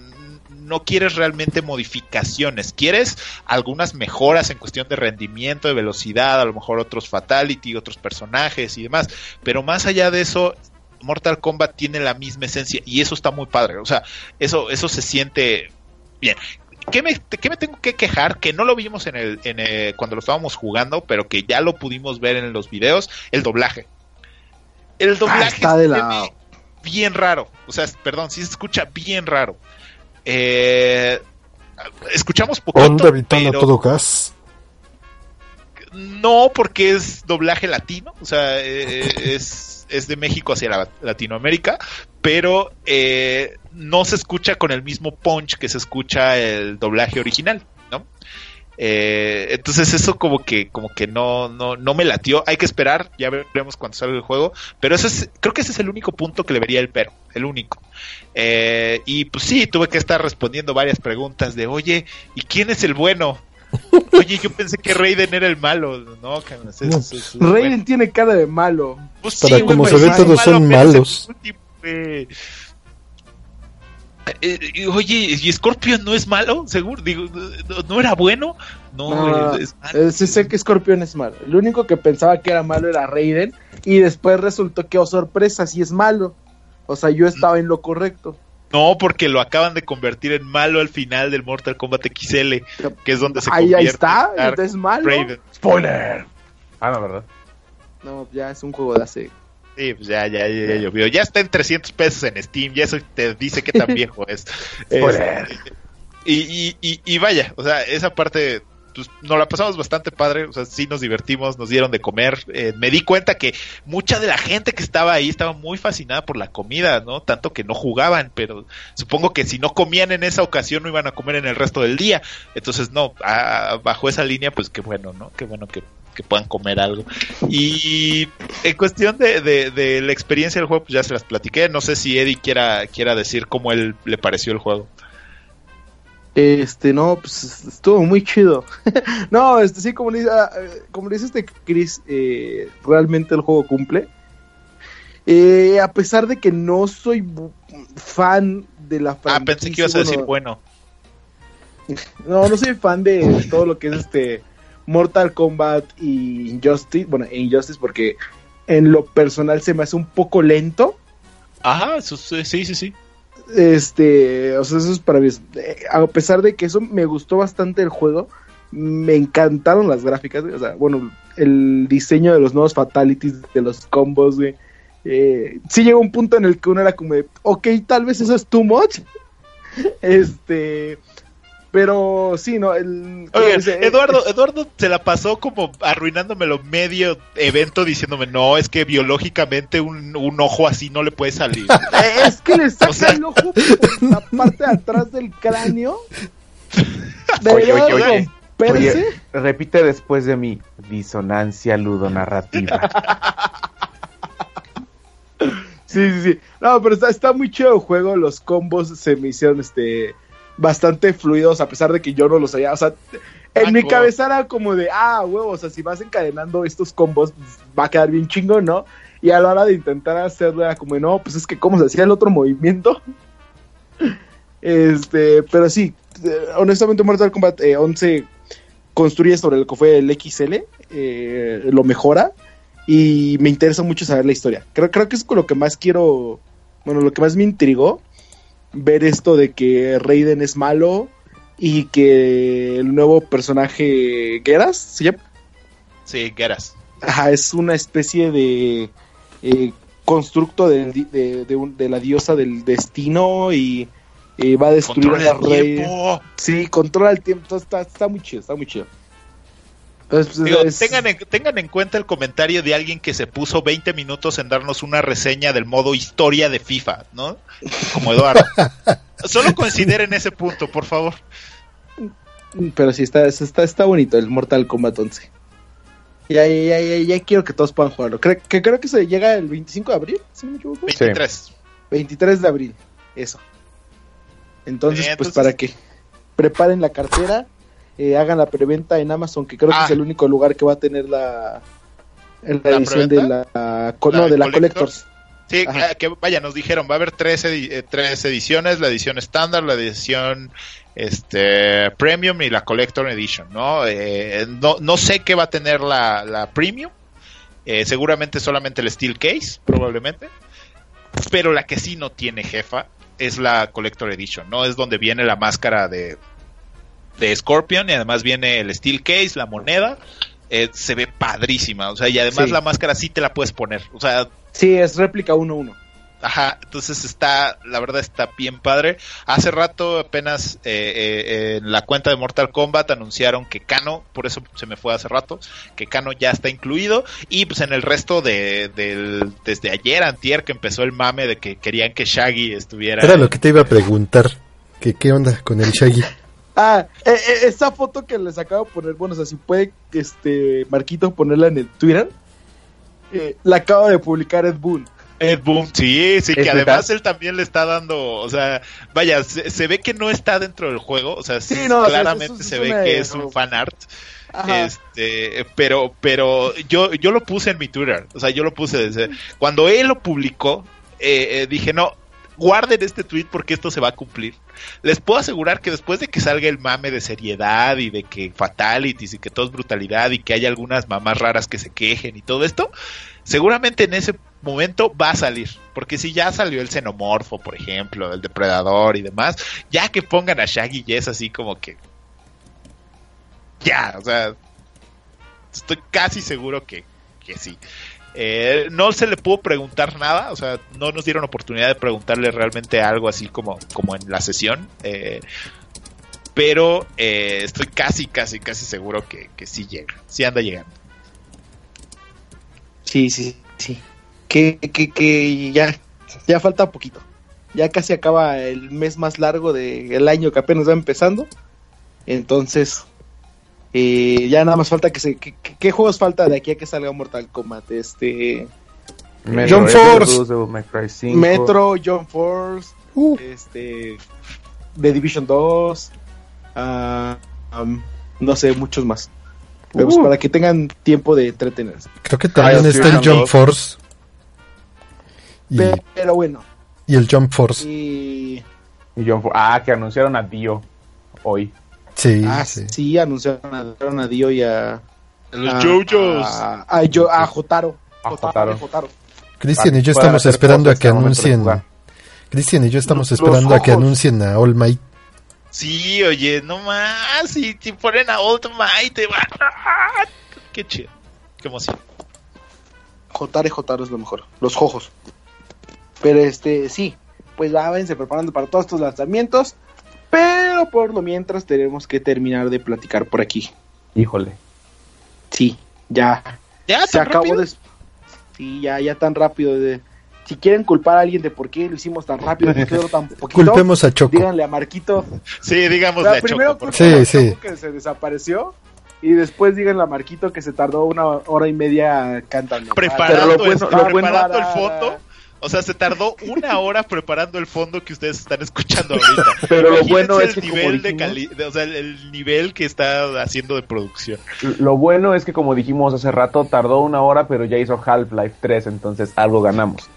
no quieres realmente modificaciones, quieres algunas mejoras en cuestión de rendimiento, de velocidad, a lo mejor otros fatality, otros personajes y demás, pero más allá de eso, Mortal Kombat tiene la misma esencia y eso está muy padre, o sea, eso eso se siente bien. ¿Qué me, qué me tengo que quejar? Que no lo vimos en el, en el- cuando lo estábamos jugando, pero que ya lo pudimos ver en los videos, el doblaje. El doblaje está de la- bien raro, o sea, perdón, sí se escucha bien raro. Eh, escuchamos poquito, Onda pero- todo gas. no, porque es doblaje latino, o sea, eh, es, es de México hacia la- Latinoamérica, pero eh, no se escucha con el mismo punch que se escucha el doblaje original, ¿no? Eh, entonces eso como que como que no, no no me latió hay que esperar ya veremos cuando salga el juego pero eso es creo que ese es el único punto que le vería el pero el único Eh, y pues sí tuve que estar respondiendo varias preguntas de oye y quién es el bueno Oye, yo pensé que Raiden era el malo, ¿no? cabrón? Es- es- es- Raiden bueno, tiene cara de malo. pues Para güey, como se ve, todos malo, son malos. último, Eh, y, oye, ¿y Scorpion no es malo? Seguro, digo, ¿no, no era bueno? No, es malo. eh, sí sé que Scorpion es malo. El único que pensaba que era malo era Raiden. Y después resultó que, oh sorpresa, sí es malo. O sea, yo estaba en lo correcto. No, porque lo acaban de convertir en malo al final del Mortal Kombat XL, que es donde se Ahí, convierte ahí está, en Dark es malo. Raiden. ¡Spoiler! Ah, no, ¿verdad? No, ya es un juego de hace. Sí, pues ya, ya, ya, ya llovió. Ya está en 300 pesos en Steam, ya eso te dice qué tan viejo es. Spoiler. Este, y, y, y, y vaya, o sea, esa parte, pues nos la pasamos bastante padre, o sea, sí nos divertimos, nos dieron de comer. Eh, me di cuenta que mucha de la gente que estaba ahí estaba muy fascinada por la comida, ¿no? Tanto que no jugaban, pero supongo que si no comían en esa ocasión no iban a comer en el resto del día. Entonces, no, a- bajo esa línea, pues qué bueno, ¿no? Qué bueno que, que puedan comer algo. Y en cuestión de, de, de la experiencia del juego, pues ya se las platiqué. No sé si Eddie quiera, quiera decir cómo él le pareció el juego. Este, no, pues estuvo muy chido. no, este, sí, como dice, ah, eh, como dice este Chris, eh, realmente el juego cumple. Eh, a pesar de que no soy fan de la Ah, franquicia. pensé que ibas a decir bueno, bueno. No, no soy fan de todo lo que es este Mortal Kombat y Injustice. Bueno, e Injustice porque en lo personal se me hace un poco lento. Ajá, eso sí, sí, sí. sí. Este, o sea, eso es para mí. eh, A pesar de que eso me gustó bastante el juego, me encantaron las gráficas, güey, O sea, bueno, el diseño de los nuevos fatalities, de los combos, güey. Eh, sí llegó un punto en el que uno era como de, ok, tal vez eso es too much. Este, pero sí, no, el... Oigan, ese- Eduardo, Eduardo se la pasó como arruinándomelo medio evento diciéndome, no, es que biológicamente un, un ojo así no le puede salir. Eh, Es que le saca O sea- el ojo por la parte de atrás del cráneo. Oye, oye, oye. romperse. Oye, repite después de mí, disonancia ludonarrativa. Sí, sí, sí. No, pero está, está muy chido el juego. Los combos se me hicieron este bastante fluidos, a pesar de que yo no los sabía. O sea, en Ah, mi cabeza era como de, ah, huevo, o sea, si vas encadenando estos combos, va a quedar bien chingo, ¿no? Y a la hora de intentar hacerlo era como, no, pues es que cómo se hacía el otro movimiento. Este, pero sí, eh, honestamente Mortal Kombat eh, 11 construye sobre lo que fue el XL, eh, lo mejora y me interesa mucho saber la historia. Creo, creo que es con lo que más quiero, bueno, lo que más me intrigó, ver esto de que Raiden es malo y que el nuevo personaje Geras, ¿se llama? Sí, Geras. Ajá, es una especie de eh, constructo del de, de un- de la diosa del destino y eh, va a destruir Controla a tiempo. Sí, controla el tiempo, está, está muy chido, está muy chido. Pues, Digo, es- tengan, en, tengan en cuenta el comentario de alguien que se puso 20 minutos en darnos una reseña del modo historia de FIFA, ¿no? Como Eduardo. Solo consideren ese punto, por favor. Pero sí, está, está, está bonito el Mortal Kombat 11. Ya, ya, ya, ya, ya quiero que todos puedan jugarlo. Creo que, creo que se llega el 25 de abril, si no me equivoco. 23. 23 de abril, eso. Entonces, Eh, pues entonces- para que preparen la cartera, eh, hagan la preventa en Amazon, que creo que Ah. es el único lugar que va a tener la, la ¿La edición de la, co- ¿La no, de la Collectors? Sí, Ajá. eh, que vaya, nos dijeron, va a haber tres, edi- eh, tres ediciones, la edición estándar, la edición este premium y la collector edition, ¿no? Eh, no, no sé qué va a tener la, la premium, eh, seguramente solamente el steel case, probablemente, pero la que sí no tiene jefa es la collector edition, ¿no? Es donde viene la máscara de, de Scorpion y además viene el steel case, la moneda, eh, se ve padrísima, o sea, y además Sí. la máscara sí te la puedes poner, o sea, Sí, es réplica 1-1. Ajá, entonces está, la verdad está bien padre. Hace rato apenas eh, eh, en la cuenta de Mortal Kombat anunciaron que Kano, por eso se me fue hace rato, que Kano ya está incluido y pues en el resto de, del, desde ayer, antier, que empezó el mame de que querían que Shaggy estuviera. Era lo que te iba a preguntar. Que qué onda con el Shaggy. Ah, eh, eh, esa foto que les acabo de poner, bueno, o sea, si puede, este, Marquito ponerla en el Twitter, eh, la acaba de publicar Ed Boon. Ed Boon, sí, sí, que ¿Es además verdad? él también le está dando, o sea, vaya, se, se ve que no está dentro del juego, o sea, sí, no, claramente eso se ve que es un fan art. Ajá. Este, pero, pero yo, yo lo puse en mi Twitter, o sea, yo lo puse desde cuando él lo publicó, eh, eh, dije no, guarden este tweet porque esto se va a cumplir. Les puedo asegurar que después de que salga el mame de seriedad y de que fatalities y que todo es brutalidad y que hay algunas mamás raras que se quejen y todo esto, seguramente en ese momento va a salir, porque si ya salió el xenomorfo, por ejemplo, el depredador y demás, ya que pongan a Shaggy ya es así como que ya, o sea, estoy casi seguro que, que sí. Eh, no se le pudo preguntar nada, o sea, no nos dieron oportunidad de preguntarle realmente algo así como, como en la sesión. eh, pero eh, estoy casi, casi, casi seguro que, que sí llega, sí anda llegando. Sí, sí, sí. Que, que, que ya, ya falta poquito. Ya casi acaba el mes más largo del año que apenas va empezando. Entonces, eh, ya nada más falta que se... ¿Qué juegos falta de aquí a que salga Mortal Kombat? Este... Metro John Force. Devil May Cry 5. Metro, John Force, Uh, este... The Division 2, ah, um, no sé, muchos más. Pero pues Uh. para que tengan tiempo de entretenerse. creo que también Ay, está el Jump dos. Force. Y, Pe- Pero bueno, y el Jump Force. y... Y John ah, que anunciaron a Dio hoy. Sí, Ah, sí. sí, anunciaron a, Dio y a... Los a- JoJo's. A, a, Yo- a Jotaro. A Jotaro, Jotaro. Jotaro. Cristian y yo estamos esperando a que anuncien. Cristian y yo estamos Los esperando a que anuncien a All Might. Sí, oye, no más. Si, si ponen a Old Might, te va. Qué chido. Qué emoción. Jotare Jotaro es lo mejor. Los jojos. Pero este, sí. Pues va, váyanse preparando para todos estos lanzamientos. Pero por lo mientras tenemos que terminar de platicar por aquí. Híjole. Sí, ya. Ya, se tan acabó rápido? de... Sí, ya, ya tan rápido. De... Si quieren culpar a alguien de por qué lo hicimos tan rápido, duró tan poquito, Culpemos a Choco. díganle a Marquito. Sí, digamos O sea, la primero Choco. por Sí, a sí. Choco que se desapareció. Y después díganle a Marquito que se tardó una hora y media cantando. preparando, Pero lo bueno- el, lo bueno- preparando el fondo. O sea, se tardó una hora preparando el fondo que ustedes están escuchando ahorita. Pero lo bueno es el que nivel de dijimos- cali- de- o sea, el, el nivel que está haciendo de producción. Lo bueno es que como dijimos hace rato, tardó una hora, pero ya hizo Half-Life 3, entonces algo ganamos.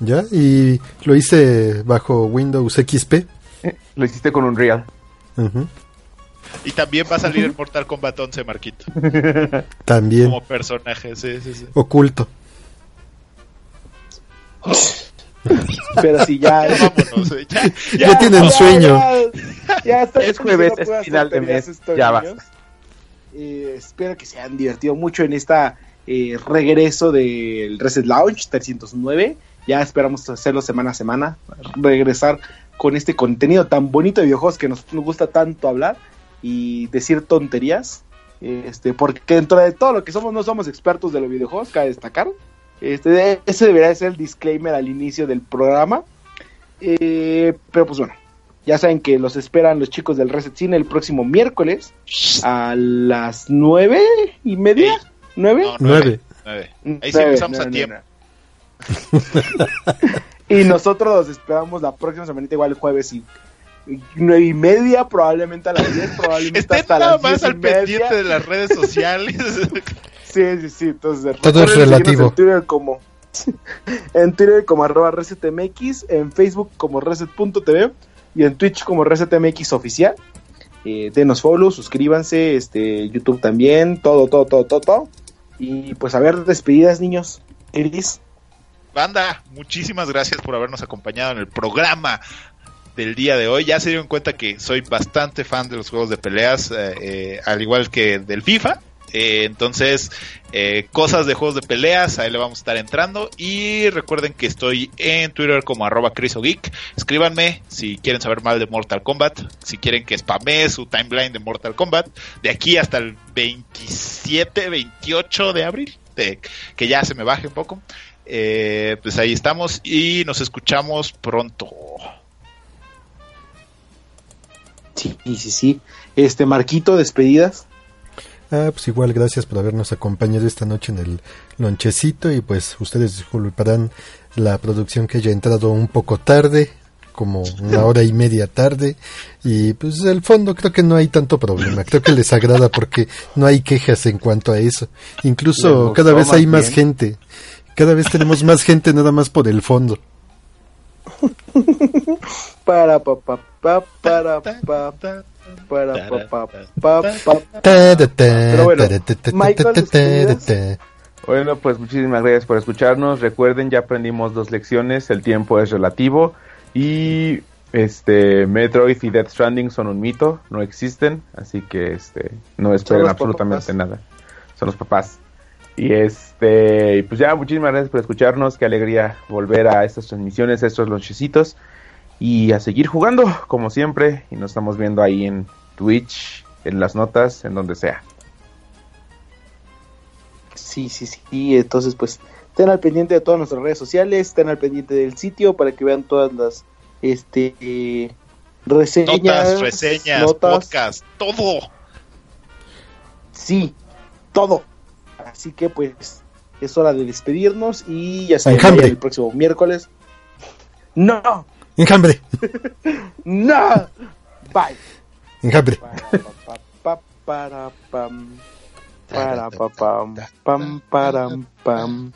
¿Ya? Y lo hice bajo Windows XP. Eh, Lo hiciste con Unreal. Ujú. Y también va a salir el Mortal Kombat 11, Marquito, También como personaje. Sí, sí, sí. oculto. Pero sí, ya. Vámonos, eh, ya, Ya tienen sueño. Ya, ya está. Es jueves, es final de mes, ya. Eh, espero que se hayan divertido mucho en esta eh, regreso del Reset Launch 309. Ya esperamos hacerlo semana a semana. Regresar con este contenido tan bonito de videojuegos que nos, nos gusta tanto hablar y decir tonterías. Este, porque dentro de todo lo que somos, no somos expertos de los videojuegos, cabe destacar. Este, ese debería ser el disclaimer al inicio del programa. Eh, pero pues bueno, ya saben que los esperan los chicos del Reset Cine el próximo miércoles a las nueve y media. ¿Nueve? No, Nueve. nueve. Ahí sí empezamos a nueve, tiempo. y nosotros los esperamos la próxima semana, igual el jueves y nueve y media, probablemente a las diez, probablemente Estén hasta nada las más diez y al media. pendiente de las redes sociales. Sí, sí, sí. Entonces, Todo es recuerden seguirnos relativo. En Twitter como, en Twitter como arroba resetmx, en Facebook como reset.tv y en Twitch como resetmx oficial. Eh, denos follow, suscríbanse, este, YouTube también, todo, todo, todo, todo, todo. Y pues a ver, despedidas, niños. Iris. Banda, muchísimas gracias por habernos acompañado en el programa del día de hoy. Ya se dieron cuenta que soy bastante fan de los juegos de peleas, eh, eh, al igual que del FIFA. Eh, entonces, eh, cosas de juegos de peleas, ahí le vamos a estar entrando. Y recuerden que estoy en Twitter como arroba crisogeek. Escríbanme si quieren saber más de Mortal Kombat, si quieren que spamee su timeline de Mortal Kombat, de aquí hasta el 27, 28 de abril, que ya se me baje un poco. Eh, pues ahí estamos y nos escuchamos pronto. Sí, sí, sí. Este, Marquito, despedidas. Ah, pues igual gracias por habernos acompañado esta noche en el lonchecito y pues ustedes disculparán la producción que haya entrado un poco tarde, como una hora y media tarde y pues el fondo creo que no hay tanto problema, creo que les agrada porque no hay quejas en cuanto a eso, incluso gustó cada vez hay más bien. gente, cada vez tenemos más gente nada más por el fondo. Para pa pa pa para pa para pa pa pa Pero bueno, ta, ta, ta, Michael, ta, ta, ta, despedidas. ta. Bueno, pues muchísimas gracias por escucharnos. Recuerden, ya aprendimos dos lecciones. El tiempo es relativo. Y este Metroid y Death Stranding son un mito, no existen. Así que este no esperen absolutamente papás. nada. Son los papás. Y este, y pues ya, muchísimas gracias por escucharnos. Qué alegría volver a estas transmisiones, a estos lonchecitos. Y a seguir jugando, como siempre. Y nos estamos viendo ahí en Twitch, en las notas, en donde sea. Sí, sí, sí. Entonces, pues, estén al pendiente de todas nuestras redes sociales, estén al pendiente del sitio para que vean todas las este eh, reseñas, Notas, reseñas, notas. podcast, todo. Sí, todo. Así que, pues, es hora de despedirnos y ya saben, el próximo miércoles. No, Enjambre, no, bye. enjambre. Para, pa, pa, para, pam. Para, pa, pam, pam, param, pam.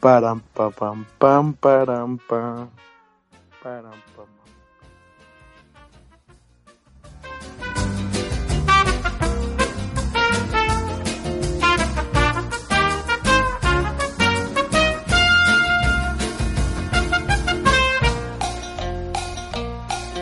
Param, pa, pam, pam, param, pam. Param, pam.